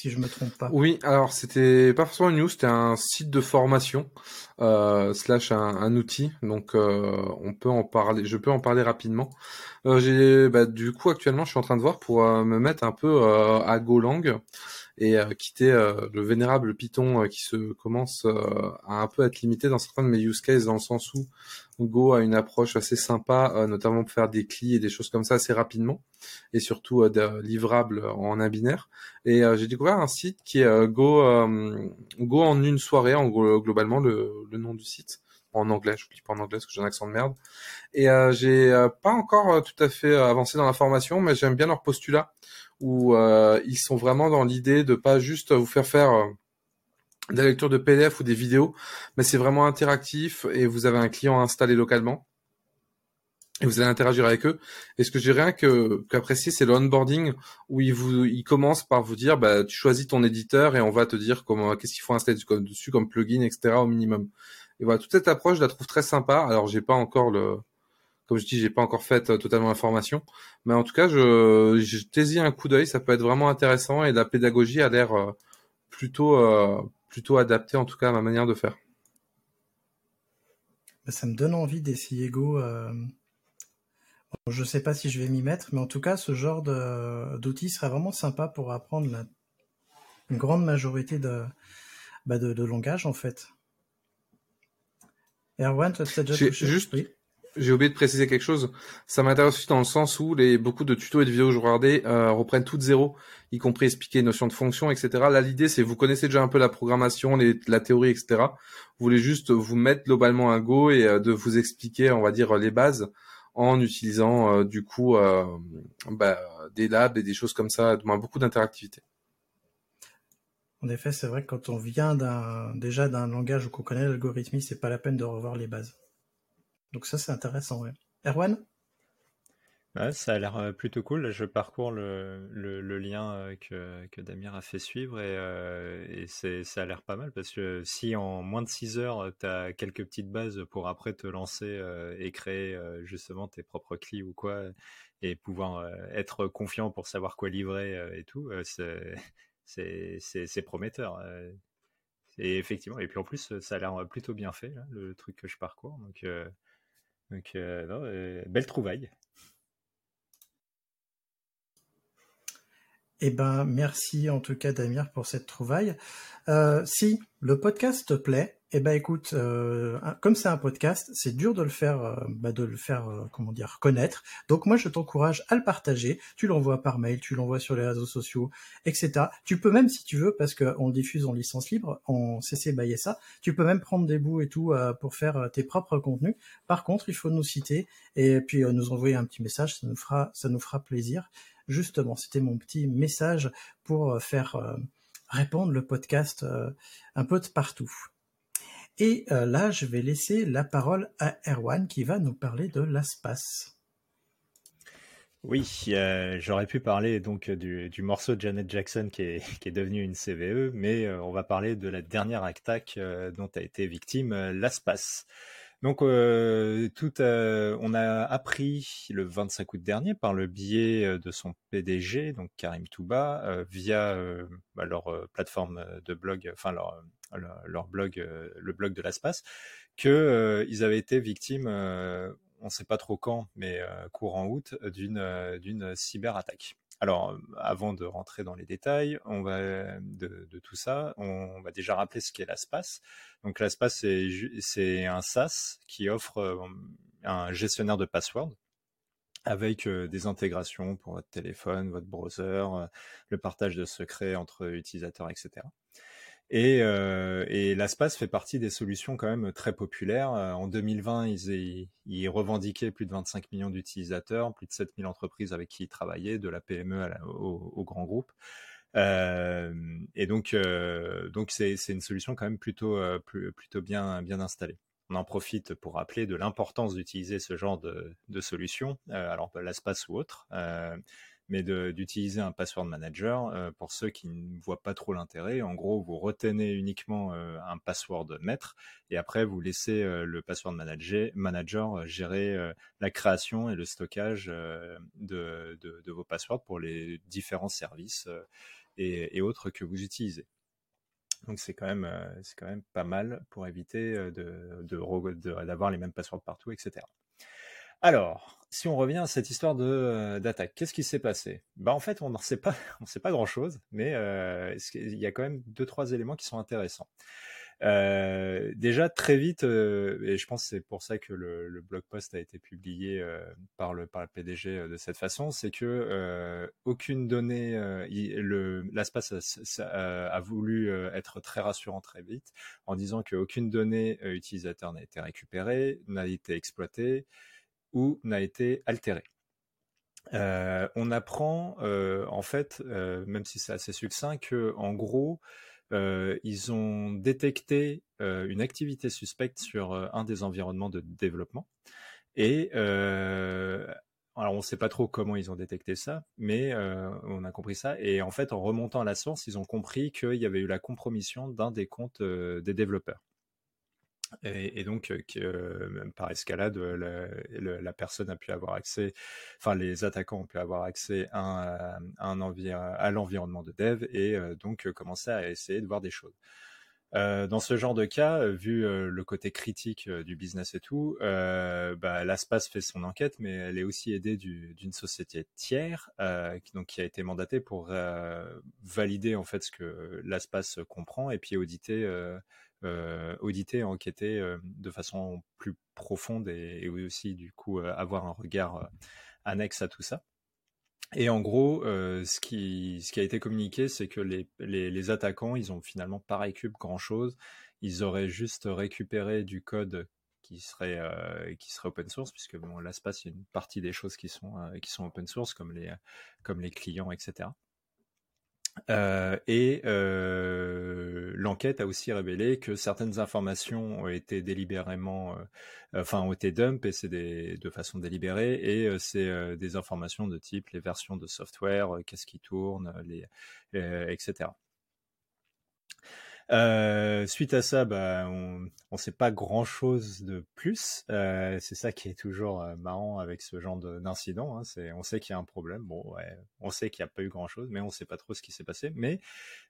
Si je me trompe pas. Oui, alors c'était pas forcément une news, c'était un site de formation euh, slash un, un, outil. Donc euh, on peut en parler, je peux en parler rapidement. Euh, j'ai, bah, du coup, actuellement, je suis en train de voir pour euh, me mettre un peu euh, à Golang et quitter le vénérable Python qui se commence à un peu être limité dans certains de mes use cases, dans le sens où Go a une approche assez sympa, notamment pour faire des clis et des choses comme ça assez rapidement, et surtout livrables en un binaire. Et j'ai découvert un site qui est Go Go en une soirée, en globalement le, nom du site en anglais, je dis pas en anglais parce que j'ai un accent de merde. Et euh, j'ai euh, pas encore euh, tout à fait avancé dans la formation, mais j'aime bien leur postulat où ils sont vraiment dans l'idée de pas juste vous faire faire de la lecture de PDF ou des vidéos, mais c'est vraiment interactif et vous avez un client installé localement et vous allez interagir avec eux. Et ce que j'ai rien que qu'apprécier, c'est le onboarding où ils vous, ils commencent par vous dire, bah, tu choisis ton éditeur et on va te dire comment, qu'est-ce qu'il faut installer dessus comme plugin, etc. au minimum. Et voilà, toute cette approche, je la trouve très sympa. Alors, j'ai pas encore le, comme je dis, j'ai pas encore fait euh, totalement la formation, mais en tout cas, je, je un coup d'œil. Ça peut être vraiment intéressant et la pédagogie a l'air euh, plutôt, euh, plutôt adaptée, en tout cas, à ma manière de faire. Bah, ça me donne envie d'essayer Go. Euh... Bon, je sais pas si je vais m'y mettre, mais en tout cas, ce genre d'outil serait vraiment sympa pour apprendre la... une grande majorité de, bah de, de langage, en fait. Erwan, toi, tu as déjà Juste, j'ai oublié de préciser quelque chose. Ça m'intéresse aussi dans le sens où les, beaucoup de tutos et de vidéos que je regardais euh, reprennent toutes zéro, y compris expliquer les notions de fonction, etc. Là, l'idée, c'est vous connaissez déjà un peu la programmation, la théorie, etc. Vous voulez juste vous mettre globalement un Go et euh, de vous expliquer, on va dire, les bases en utilisant euh, du coup euh, bah, des labs et des choses comme ça, beaucoup d'interactivité. En effet, c'est vrai que quand on vient d'un déjà d'un langage où on connaît l'algorithmie, c'est pas la peine de revoir les bases. Donc ça, c'est intéressant. Ouais. Erwan? Ça a l'air euh, plutôt cool. Je parcours le, lien euh, que, que, Damir a fait suivre et, euh, ça a l'air pas mal parce que si en moins de 6 heures, tu as quelques petites bases pour après te lancer et créer justement tes propres clés ou quoi et pouvoir être confiant pour savoir quoi livrer et tout, c'est prometteur. Euh. Et effectivement, et puis en plus, ça a l'air plutôt bien fait, le truc que je parcours. Donc, euh, donc euh, belle trouvaille. Eh ben, merci en tout cas Damir pour cette trouvaille. si le podcast te plaît, Eh ben écoute, euh, comme c'est un podcast, c'est dur de le faire, euh, bah, de le faire, euh, comment dire, connaître. Donc moi, je t'encourage à le partager. Tu l'envoies par mail, tu l'envoies sur les réseaux sociaux, etc. Tu peux même, si tu veux, parce qu'on diffuse en licence libre, en CC by ça, tu peux même prendre des bouts et tout pour faire tes propres contenus. Par contre, il faut nous citer et puis nous envoyer un petit message. Ça nous fera, ça nous fera plaisir. Justement, c'était mon petit message pour faire répandre le podcast un peu de partout. Et euh, là, je vais laisser la parole à Erwan qui va nous parler de l'espace. Oui, euh, j'aurais pu parler donc du, morceau de Janet Jackson qui est, devenu une CVE, mais euh, on va parler de la dernière attaque dont a été victime l'espace. Donc, tout, on a appris le 25 août dernier par le biais de son PDG, donc Karim Touba, via bah, leur plateforme de blog, enfin leur, leur blog, euh, le blog de l'espace, qu'ils euh, ils avaient été victimes, euh, on ne sait pas trop quand, mais courant août, d'une d'une cyberattaque. Alors, avant de rentrer dans les détails, on va de, tout ça, on va déjà rappeler ce qu'est l'espace. Donc, l'espace, c'est un SaaS qui offre un gestionnaire de password avec des intégrations pour votre téléphone, votre browser, le partage de secrets entre utilisateurs, etc. Et, euh, et l'ASPAS fait partie des solutions quand même très populaires. Euh, en 2020, ils, revendiquaient plus de 25 millions d'utilisateurs, plus de 7000 entreprises avec qui ils travaillaient, de la PME au, grand groupe. Euh, et donc, c'est, une solution quand même plutôt, bien, installée. On en profite pour rappeler de l'importance d'utiliser ce genre de, de solution, alors l'ASPAS ou autre mais d'utiliser un password manager euh, pour ceux qui ne voient pas trop l'intérêt. En gros, vous retenez uniquement euh, un password maître et après vous laissez euh, le password manager, manager gérer la création et le stockage de, vos passwords pour les différents services et, autres que vous utilisez. Donc c'est quand même quand même pas mal pour éviter de d'avoir les mêmes passwords partout, etc. Alors, si on revient à cette histoire de euh, d'attaque, qu'est-ce qui s'est passé? Bah en fait, on n'en sait pas, on sait pas grand-chose, mais euh, il y a quand même deux trois éléments qui sont intéressants. Euh, déjà très vite, et je pense que c'est pour ça que le, blog post a été publié par le par le PDG de cette façon, c'est que aucune donnée, l'espace a, a, voulu être très rassurant très vite en disant qu'aucune donnée utilisateur n'a été récupérée, n'a été exploitée ou n'a été altéré. Euh, on apprend euh, en fait, euh, même si c'est assez succinct, que en gros, ils ont détecté une activité suspecte sur un des environnements de développement. Et alors on ne sait pas trop comment ils ont détecté ça, mais on a compris ça. Et en fait, en remontant à la source, ils ont compris qu'il y avait eu la compromission d'un des comptes des développeurs. Et, donc, que, par escalade, la, personne a pu avoir accès, enfin les attaquants ont pu avoir accès à, l'environnement de dev et donc commencer à essayer de voir des choses. dans ce genre de cas, vu le côté critique du business et tout, bah, l'ASPAS fait son enquête, mais elle est aussi aidée d'une société tiers, qui, donc qui a été mandatée pour valider en fait ce que l'ASPAS comprend et puis auditer euh, auditer, enquêter euh, de façon plus profonde et, aussi du coup euh, avoir un regard annexe à tout ça. Et en gros, ce, qui, a été communiqué, c'est que les, les, attaquants, ils ont finalement pas récupéré grand-chose. Ils auraient juste récupéré du code qui serait qui serait open source puisque bon il y a une partie des choses qui sont qui sont open source comme les comme les clients etc euh, et euh, l'enquête a aussi révélé que certaines informations ont été délibérément, euh, enfin ont été dump et c'est de façon délibérée et c'est des informations de type les versions de software, qu'est-ce qui tourne, les, etc. Euh, suite à ça, bah, on ne sait pas grand-chose de plus. Euh, c'est ça qui est toujours euh, marrant avec ce genre d'incident. Hein. On sait qu'il y a un problème. On sait qu'il n'y a pas eu grand-chose, mais on ne sait pas trop ce qui s'est passé. Mais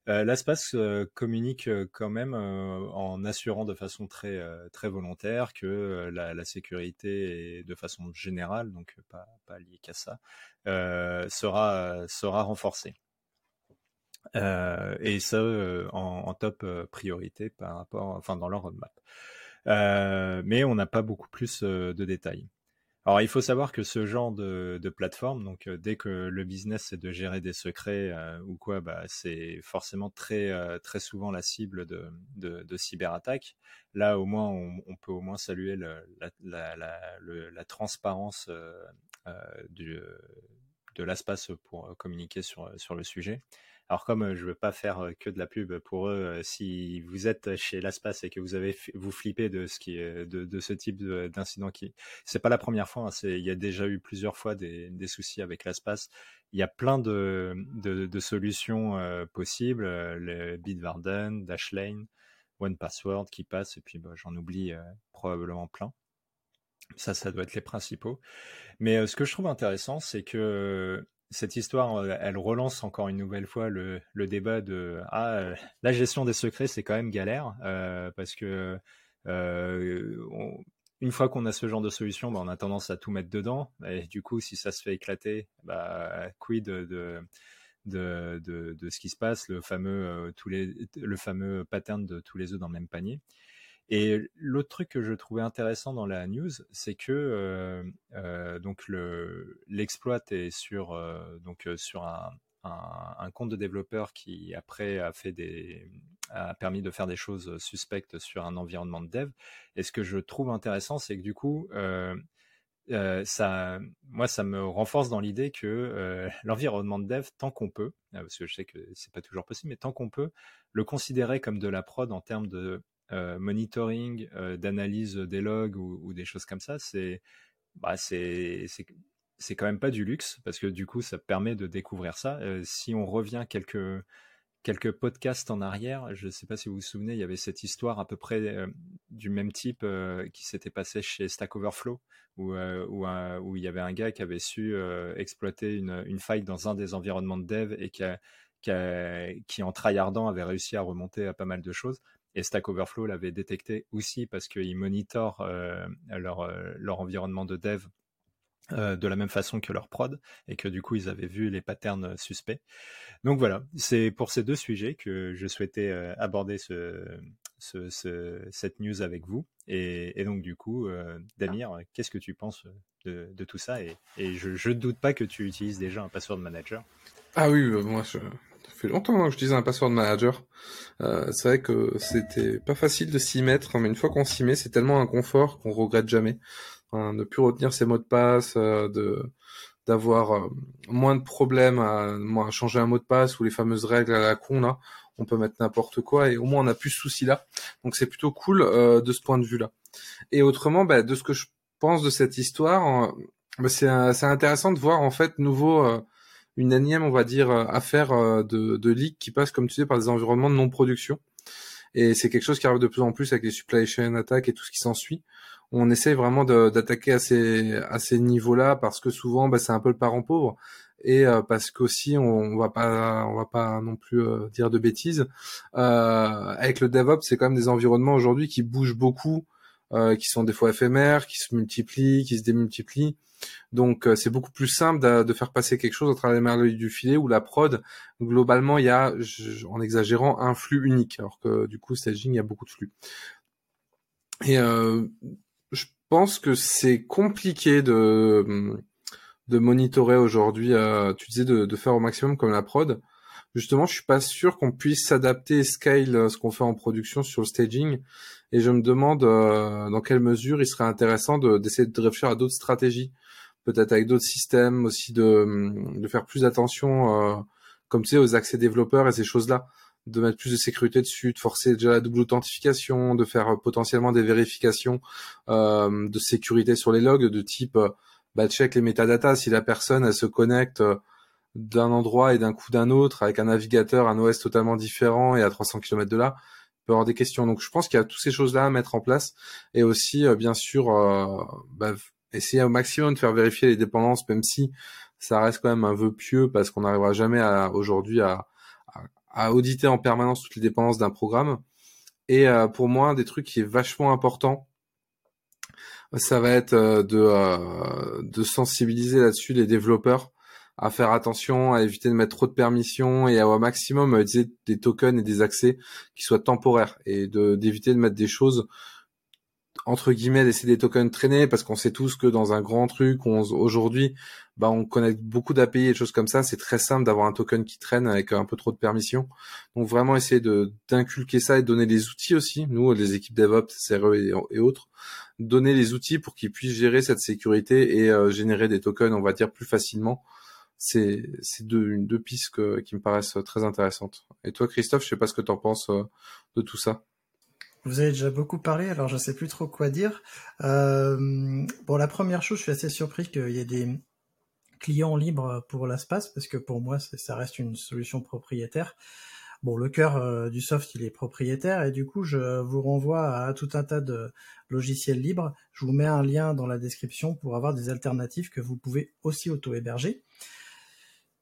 euh, l'espace communique quand même en assurant de façon très très volontaire que la, sécurité de façon générale, donc pas pas liée qu'à ça, sera sera renforcée. Et ça en, en, top priorité par rapport, enfin dans leur roadmap. mais on n'a pas beaucoup plus de détails. Alors, il faut savoir que ce genre de, plateforme, donc euh, dès que le business c'est de gérer des secrets euh, ou quoi, bah, c'est forcément très euh, très souvent la cible de, cyberattaques. Là, au moins, on, peut au moins saluer la, transparence de l'espace pour communiquer sur le sujet. Alors comme je veux pas faire que de la pub pour eux, si vous êtes chez Laspace et que vous avez vous flippez de ce qui de, de ce type d'incident qui c'est pas la première fois, hein, il y a déjà eu plusieurs fois des, des soucis avec Laspace. Il y a plein de, de, de solutions possibles, le Bitwarden, Dashlane, OnePassword qui passe et puis bah, j'en oublie probablement plein. Ça, ça doit être les principaux. Mais ce que je trouve intéressant, c'est que cette histoire, euh, elle relance encore une nouvelle fois le, débat de ah euh, la gestion des secrets, c'est quand même galère euh, parce que une fois qu'on a ce genre de solution, bah, on a tendance à tout mettre dedans. Et du coup, si ça se fait éclater, bah, quid de, de, de, ce qui se passe, le fameux, tous les, le fameux pattern de tous les œufs dans le même panier? Et l'autre truc que je trouvais intéressant dans la news, c'est que euh, euh, donc le l'exploit est sur euh, donc sur un, compte de développeur qui après a des a permis de faire des choses suspectes sur un environnement de dev. Et ce que je trouve intéressant, c'est que du coup ça, moi, ça me renforce dans l'idée que l'environnement de dev, tant qu'on peut, parce que je sais que c'est pas toujours possible, mais tant qu'on peut, le considérer comme de la prod en termes de monitoring, euh, d'analyse des logs ou, des choses comme ça, c'est bah, c'est quand même pas du luxe parce que du coup ça permet de découvrir ça. Euh, si on revient quelques podcasts en arrière, je ne sais pas si vous vous souvenez, il y avait cette histoire à peu près du même type qui s'était passé chez Stack Overflow, où, il y avait un gars qui avait su exploiter une, une, faille dans un des environnements de dev et qui, qui, qui en tryhardant avait réussi à remonter à pas mal de choses. Et Stack Overflow l'avait détecté aussi parce qu'ils monitorent euh, leur, euh, leur environnement de dev euh, de la même façon que leur prod et que du coup ils avaient vu les patterns suspects. Donc voilà, c'est pour ces deux sujets que je souhaitais aborder ce, ce, cette news avec vous. Et, donc du coup, Damir, qu'est-ce que tu penses de, tout ça? Et, et je ne doute pas que tu utilises déjà un password manager. Ah oui, moi je, fait longtemps que je disais un password manager. Euh, c'est vrai que c'était pas facile de s'y mettre, mais une fois qu'on s'y met, c'est tellement un confort qu'on regrette jamais. Hein, ne plus retenir ses mots de passe, euh, de d'avoir euh, moins de problèmes à, à, changer un mot de passe ou les fameuses règles à la con là. On peut mettre n'importe quoi et au moins on n'a plus ce souci là. Donc c'est plutôt cool euh, de ce point de vue là. Et autrement, bah, de ce que je pense de cette histoire, bah, c'est intéressant de voir en fait nouveau une énième, on va dire, euh, affaire euh, de, de leak qui passe, comme tu sais, par des environnements de non-production. Et c'est quelque chose qui arrive de plus en plus avec les supply chain attaques et tout ce qui s'ensuit. On essaye vraiment d'attaquer à ces, à ces niveaux-là parce que souvent, bah, c'est un peu le parent pauvre et euh, parce qu'aussi on, on va pas on va pas non plus dire de bêtises avec le DevOps c'est quand même des environnements aujourd'hui qui bougent beaucoup euh, qui sont des fois éphémères qui se multiplient qui se démultiplient donc euh, c'est beaucoup plus simple de, faire passer quelque chose à travers les merveilles du filet où la prod, globalement, il y a, en exagérant, un flux unique, alors que du coup, staging, il y a beaucoup de flux. Et euh, je pense que c'est compliqué de, de monitorer aujourd'hui, euh, tu disais de, de, faire au maximum comme la prod. Justement, je suis pas sûr qu'on puisse s'adapter et scale ce qu'on fait en production sur le staging. Et je me demande dans quelle mesure il serait intéressant d'essayer de réfléchir à d'autres stratégies. Peut-être avec d'autres systèmes aussi de, faire plus attention, euh, comme tu sais, aux accès développeurs et ces choses-là, de mettre plus de sécurité dessus, de forcer déjà la double authentification, de faire euh, potentiellement des vérifications euh, de sécurité sur les logs de type euh, bah, check les métadatas. Si la personne elle se connecte d'un endroit et d'un coup d'un autre avec un navigateur, un OS totalement différent et à 300 km de là, peut avoir des questions. Donc je pense qu'il y a toutes ces choses-là à mettre en place et aussi bien sûr euh, bah, essayer au maximum de faire vérifier les dépendances, même si ça reste quand même un vœu pieux parce qu'on n'arrivera jamais aujourd'hui à, à, auditer en permanence toutes les dépendances d'un programme. Et euh, pour moi, des trucs qui est vachement important, ça va être euh, de, euh, de sensibiliser là-dessus les développeurs à faire attention, à éviter de mettre trop de permissions et à au maximum utiliser des tokens et des accès qui soient temporaires et de d'éviter de mettre des choses entre guillemets laisser des tokens traîner parce qu'on sait tous que dans un grand truc aujourd'hui bah on connecte beaucoup d'API et des choses comme ça. C'est très simple d'avoir un token qui traîne avec un peu trop de permissions. Donc vraiment essayer de d'inculquer ça et donner les outils aussi. Nous les équipes DevOps CRE et, autres donner les outils pour qu'ils puissent gérer cette sécurité et euh, générer des tokens on va dire plus facilement c'est deux, pistes qui me paraissent très intéressantes et toi Christophe je sais pas ce que tu en penses euh, de tout ça vous avez déjà beaucoup parlé, alors je ne sais plus trop quoi dire. Euh, bon, la première chose, je suis assez surpris qu'il y ait des clients libres pour l'espace, parce que pour moi, ça reste une solution propriétaire. Bon, le cœur euh, du soft, il est propriétaire, et du coup, je vous renvoie à tout un tas de logiciels libres. Je vous mets un lien dans la description pour avoir des alternatives que vous pouvez aussi auto-héberger.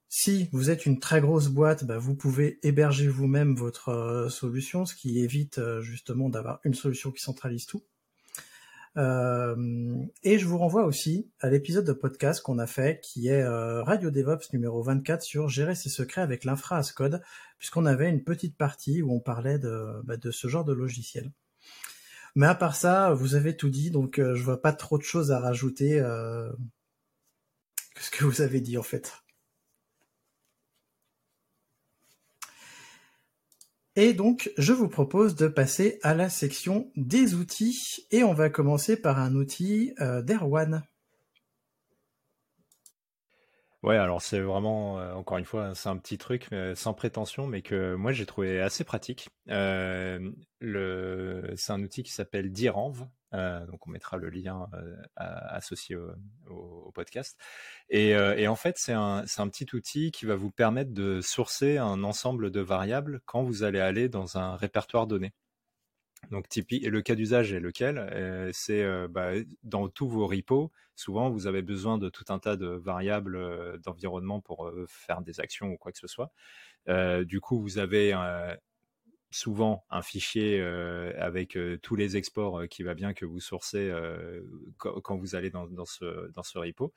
Si vous êtes une très grosse boîte, bah, vous pouvez héberger vous-même votre euh, solution, ce qui évite euh, justement d'avoir une solution qui centralise tout. Euh, et je vous renvoie aussi à l'épisode de podcast qu'on a fait, qui est Radio DevOps numéro 24 sur gérer ses secrets avec l'infra as code, puisqu'on avait une petite partie où on parlait de, bah, ce genre de logiciel. Mais à part ça, vous avez tout dit, donc je vois pas trop de choses à rajouter que ce que vous avez dit en fait? Et donc, je vous propose de passer à la section des outils et on va commencer par un outil euh, d'Erwan. Ouais, alors c'est vraiment, euh, encore une fois, c'est un petit truc sans prétention, mais que moi j'ai trouvé assez pratique. Euh, c'est un outil qui s'appelle Diranv, euh, donc on mettra le lien euh, associé au, podcast. Euh, et, en fait, c'est un, petit outil qui va vous permettre de sourcer un ensemble de variables quand vous allez aller dans un répertoire donné. Donc Tipeee, et le cas d'usage est lequel? C'est bah, dans tous vos repos, souvent vous avez besoin de tout un tas de variables d'environnement pour faire des actions ou quoi que ce soit. du coup, vous avez souvent un fichier avec tous les exports qui va bien que vous sourcez quand, vous allez dans, ce, dans ce repo,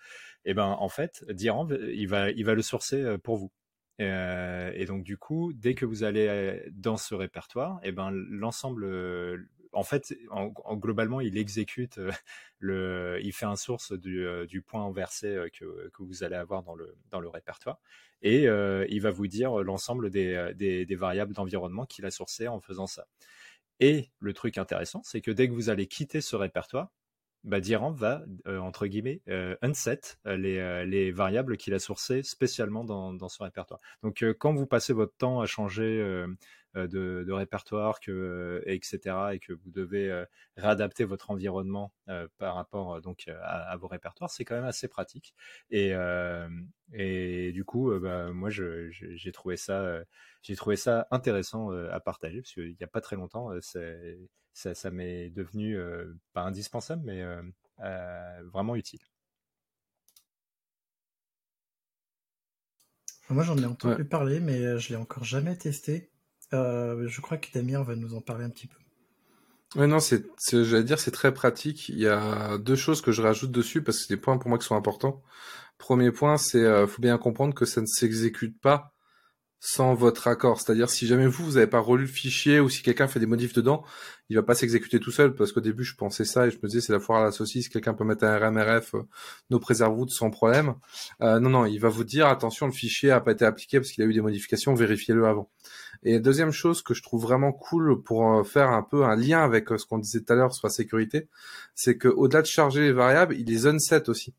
et ben en fait, Diran, il va, il va le sourcer pour vous. Et, donc du coup, dès que vous allez dans ce répertoire, et ben l'ensemble, en fait, en, globalement, il exécute le, il fait un source du, du point inversé que, que, vous allez avoir dans le, répertoire et euh, il va vous dire l'ensemble des, variables d'environnement qu'il a sourcées en faisant ça. Et le truc intéressant, c'est que dès que vous allez quitter ce répertoire, bah, Diran va, euh, entre guillemets, euh, unset les, les variables qu'il a sourcées spécialement dans, dans ce répertoire. Donc, quand vous passez votre temps à changer euh, de, répertoire, que, euh, etc., et que vous devez euh, réadapter votre environnement par rapport donc à, vos répertoires, c'est quand même assez pratique. Et, et du coup, bah, moi, j'ai trouvé ça, j'ai trouvé ça intéressant à partager parce qu'il n'y a pas très longtemps, ça, ça m'est devenu pas indispensable, mais vraiment utile. Moi, j'en ai entendu parler, mais je l'ai encore jamais testé. Euh, je crois que Damien va nous en parler un petit peu. Oui, non, c'est, j'allais dire, c'est très pratique. Il y a deux choses que je rajoute dessus parce que c'est des points pour moi qui sont importants. Premier point, c'est, euh, faut bien comprendre que ça ne s'exécute pas sans votre accord. C'est-à-dire si jamais vous, vous n'avez pas relu le fichier ou si quelqu'un fait des modifs dedans, il va pas s'exécuter tout seul parce qu'au début je pensais ça et je me disais c'est la foire à la saucisse, quelqu'un peut mettre un RMRF, euh, nos préserve sans problème. Euh, non, non, il va vous dire attention le fichier a pas été appliqué parce qu'il a eu des modifications, vérifiez-le avant. Et deuxième chose que je trouve vraiment cool pour euh, faire un peu un lien avec ce qu'on disait tout à l'heure sur la sécurité, c'est que au-delà de charger les variables, il les unset aussi.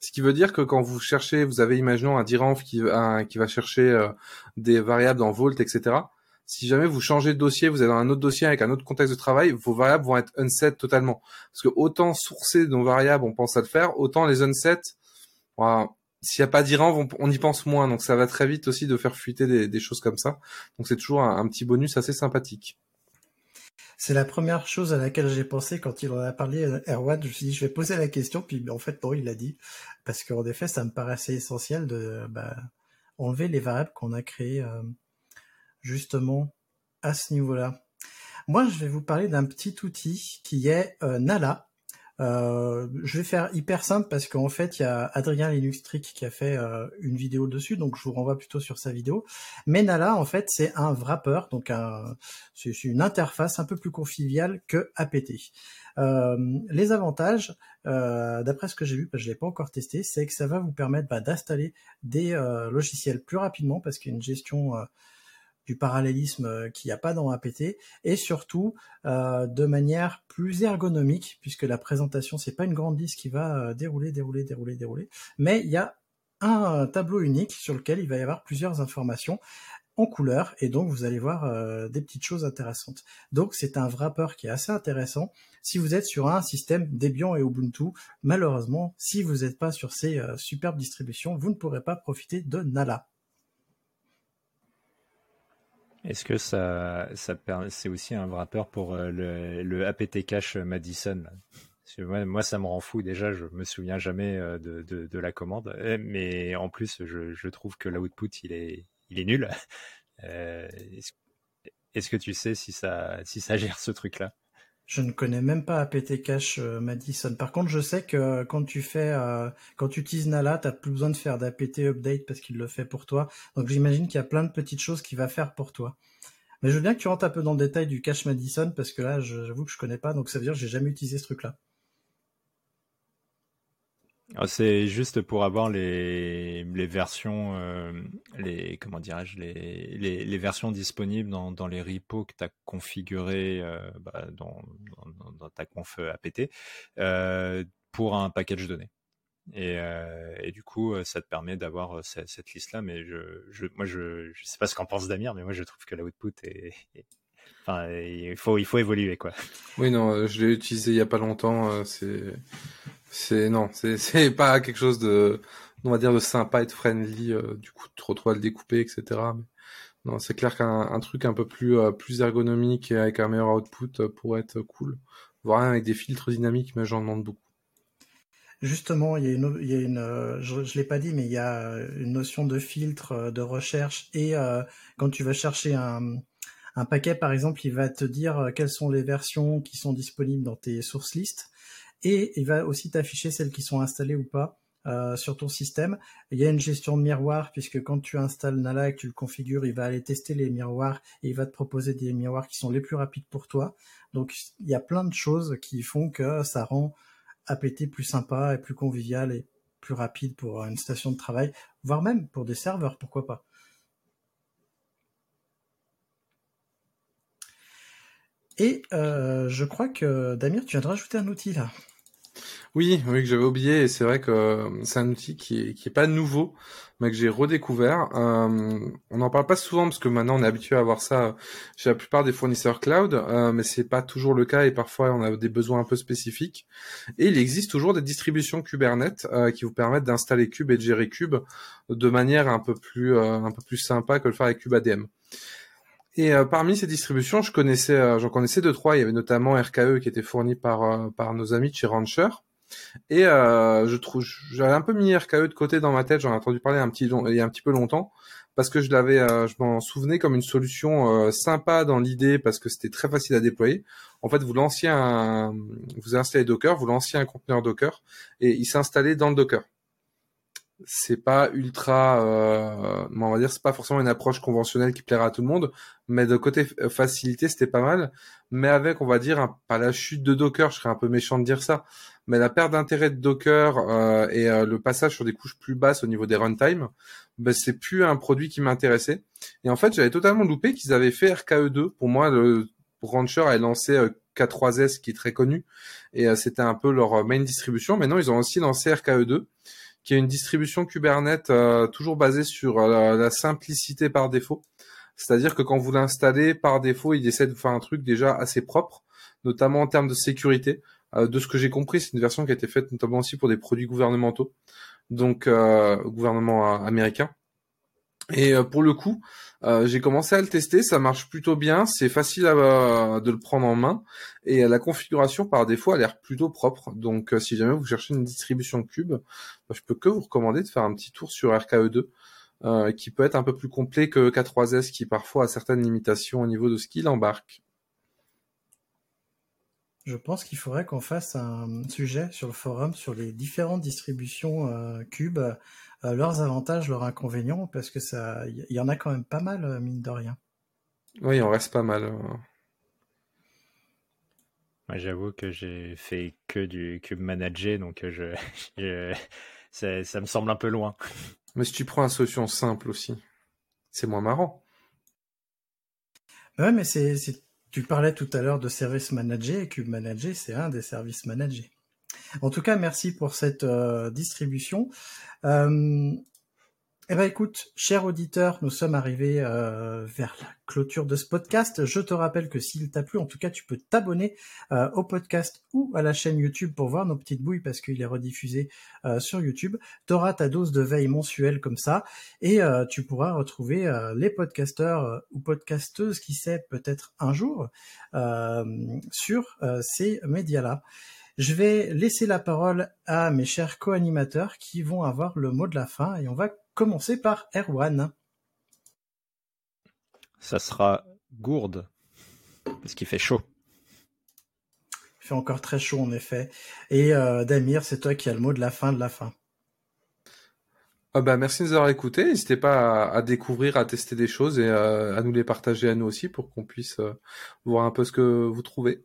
Ce qui veut dire que quand vous cherchez, vous avez, imaginons, un diranf qui, va chercher euh, des variables dans Vault, etc. Si jamais vous changez de dossier, vous êtes dans un autre dossier avec un autre contexte de travail, vos variables vont être unset totalement. Parce que autant sourcer nos variables, on pense à le faire, autant les unset, s'il n'y a pas d'Iran, on, y pense moins. Donc ça va très vite aussi de faire fuiter des, choses comme ça. Donc c'est toujours un, petit bonus assez sympathique. C'est la première chose à laquelle j'ai pensé quand il en a parlé, Erwan. Je me suis dit, je vais poser la question, puis en fait, bon, il l'a dit. Parce qu'en effet, ça me paraissait essentiel de bah, enlever les variables qu'on a créées euh, justement à ce niveau-là. Moi, je vais vous parler d'un petit outil qui est euh, Nala. Euh, je vais faire hyper simple parce qu'en fait, il y a Adrien Linuxtrick qui a fait euh, une vidéo dessus, donc je vous renvoie plutôt sur sa vidéo. Mais Nala, en fait, c'est un wrapper, donc c'est une interface un peu plus conviviale que APT. Euh, les avantages, euh, d'après ce que j'ai vu, parce que je l'ai pas encore testé, c'est que ça va vous permettre bah, d'installer des logiciels plus rapidement parce qu'il y a une gestion du parallélisme euh, qu'il n'y a pas dans APT et surtout euh, de manière plus ergonomique puisque la présentation c'est pas une grande liste qui va euh, dérouler dérouler dérouler dérouler mais il y a un tableau unique sur lequel il va y avoir plusieurs informations en couleur et donc vous allez voir des petites choses intéressantes. Donc c'est un wrapper qui est assez intéressant si vous êtes sur un système Debian et Ubuntu. Malheureusement, si vous n'êtes pas sur ces superbes distributions, vous ne pourrez pas profiter de Nala. Est-ce que ça, ça c'est aussi un wrapper pour euh, le, le, apt cache Madison? Moi, ça me rend fou. Déjà, je me souviens jamais euh, de, la commande, eh, mais en plus, je, trouve que l'output il est, il est nul. Euh, est-ce, que tu sais si ça, si ça gère ce truc-là? Je ne connais même pas apt cache Madison. Par contre, je sais que quand tu fais, quand tu utilises Nala, t'as plus besoin de faire d'apt update parce qu'il le fait pour toi. Donc j'imagine qu'il y a plein de petites choses qu'il va faire pour toi. Mais je veux bien que tu rentres un peu dans le détail du cache Madison parce que là, j'avoue que je connais pas, donc ça veut dire que j'ai jamais utilisé ce truc-là. Ah, c'est juste pour avoir les, versions, euh, les comment dirais-je, les, versions disponibles dans, les repos que tu as configurés euh, bah, dans, ta conf apt euh, pour un package donné. Et, du coup, ça te permet d'avoir cette, liste-là. Mais je, moi, je, je sais pas ce qu'en pense Damir, mais moi, je trouve que l'output est, est, il faut, il faut évoluer, quoi. Oui, non, je l'ai utilisé il y a pas longtemps. C'est, c'est non, c'est pas quelque chose de, on va dire de sympa et de friendly. Euh, du coup, tu retrouves à le découper, etc. Non, c'est clair qu'un truc un peu plus euh, plus ergonomique et avec un meilleur output euh, pourrait être cool. Voire avec des filtres dynamiques, mais j'en demande beaucoup. Justement, il y a une, il y a une je, je l'ai pas dit, mais il y a une notion de filtre, de recherche, et quand tu vas chercher un, un paquet, par exemple, il va te dire quelles sont les versions qui sont disponibles dans tes sources listes et il va aussi t'afficher celles qui sont installées ou pas euh, sur ton système. Il y a une gestion de miroir puisque quand tu installes Nala et que tu le configures, il va aller tester les miroirs et il va te proposer des miroirs qui sont les plus rapides pour toi. Donc il y a plein de choses qui font que ça rend APT plus sympa et plus convivial et plus rapide pour une station de travail, voire même pour des serveurs, pourquoi pas. Et euh, je crois que Damir, tu viens de rajouter un outil là. Oui, oui, que j'avais oublié, et c'est vrai que euh, c'est un outil qui est, pas nouveau, mais que j'ai redécouvert. Euh, on n'en parle pas souvent parce que maintenant on est habitué à avoir ça chez la plupart des fournisseurs cloud, euh, mais c'est pas toujours le cas et parfois on a des besoins un peu spécifiques. Et il existe toujours des distributions Kubernetes euh, qui vous permettent d'installer Kube et de gérer Kube de manière un peu plus un sympa que le faire avec KubeADM. Et parmi ces distributions, je connaissais, j'en connaissais deux trois. Il y avait notamment RKE qui était fourni par par nos amis chez Rancher. Et euh, je trouve, j'avais un peu mis RKE de côté dans ma tête. J'en ai entendu parler un petit il y a un petit peu longtemps parce que je l'avais, euh, je m'en souvenais comme une solution euh, sympa dans l'idée parce que c'était très facile à déployer. En fait, vous lanciez un, vous installez Docker, vous lanciez un conteneur Docker et il s'installait dans le Docker c'est pas ultra, euh, on va dire, c'est pas forcément une approche conventionnelle qui plaira à tout le monde, mais de côté euh, facilité, c'était pas mal. Mais avec, on va dire, pas la chute de Docker, je serais un peu méchant de dire ça, mais la perte d'intérêt de Docker euh, et euh, le passage sur des couches plus basses au niveau des runtime, ben, c'est plus un produit qui m'intéressait. Et en fait, j'avais totalement loupé qu'ils avaient fait RKE2. Pour moi, le Rancher a lancé K3S qui est très connu et c'était un peu leur main distribution. Maintenant, ils ont aussi lancé RKE2 qui est une distribution Kubernetes euh, toujours basée sur euh, la simplicité par défaut. C'est-à-dire que quand vous l'installez par défaut, il essaie de faire un truc déjà assez propre, notamment en termes de sécurité. Euh, de ce que j'ai compris, c'est une version qui a été faite notamment aussi pour des produits gouvernementaux, donc gouvernement américain. Et pour le coup, euh, j'ai commencé à le tester, ça marche plutôt bien, c'est facile à, de le prendre en main et la configuration par défaut a l'air plutôt propre. Donc euh, si jamais vous cherchez une distribution cube, bah, je peux que vous recommander de faire un petit tour sur RKE2 euh, qui peut être un peu plus complet que K3S qui parfois a certaines limitations au niveau de ce qu'il embarque. Je pense qu'il faudrait qu'on fasse un sujet sur le forum sur les différentes distributions euh, Cube, euh, leurs avantages, leurs inconvénients, parce que ça, il y, y en a quand même pas mal, euh, mine de rien. Oui, il en reste pas mal. euh. Moi, j'avoue que j'ai fait que du Cube Manager, donc euh, je, je- ça, ça me semble un peu loin. Mais si tu prends la solution simple aussi, c'est moins marrant. Ouais, mais c'est, c'est- tu parlais tout à l'heure de service manager et Cube Manager, c'est un des services managés. En tout cas, merci pour cette euh, distribution. Euh, eh ben, écoute, cher auditeur, nous sommes arrivés euh, vers la clôture de ce podcast. Je te rappelle que s'il t'a plu, en tout cas, tu peux t'abonner euh, au podcast ou à la chaîne YouTube pour voir nos petites bouilles parce qu'il est rediffusé sur YouTube. Tu auras ta dose de veille mensuelle comme ça et tu pourras retrouver les podcasteurs ou podcasteuses, qui sait, peut-être un jour, sur ces médias-là. Je vais laisser la parole à mes chers co-animateurs qui vont avoir le mot de la fin et on va commencer par Erwan. Ça sera gourde, parce qu'il fait chaud. Il fait encore très chaud en effet. Et euh, Damir, c'est toi qui as le mot de la fin de la fin. Ah bah, merci de nous avoir écoutés. N'hésitez pas à, à découvrir, à tester des choses et euh, à nous les partager à nous aussi pour qu'on puisse euh, voir un peu ce que vous trouvez.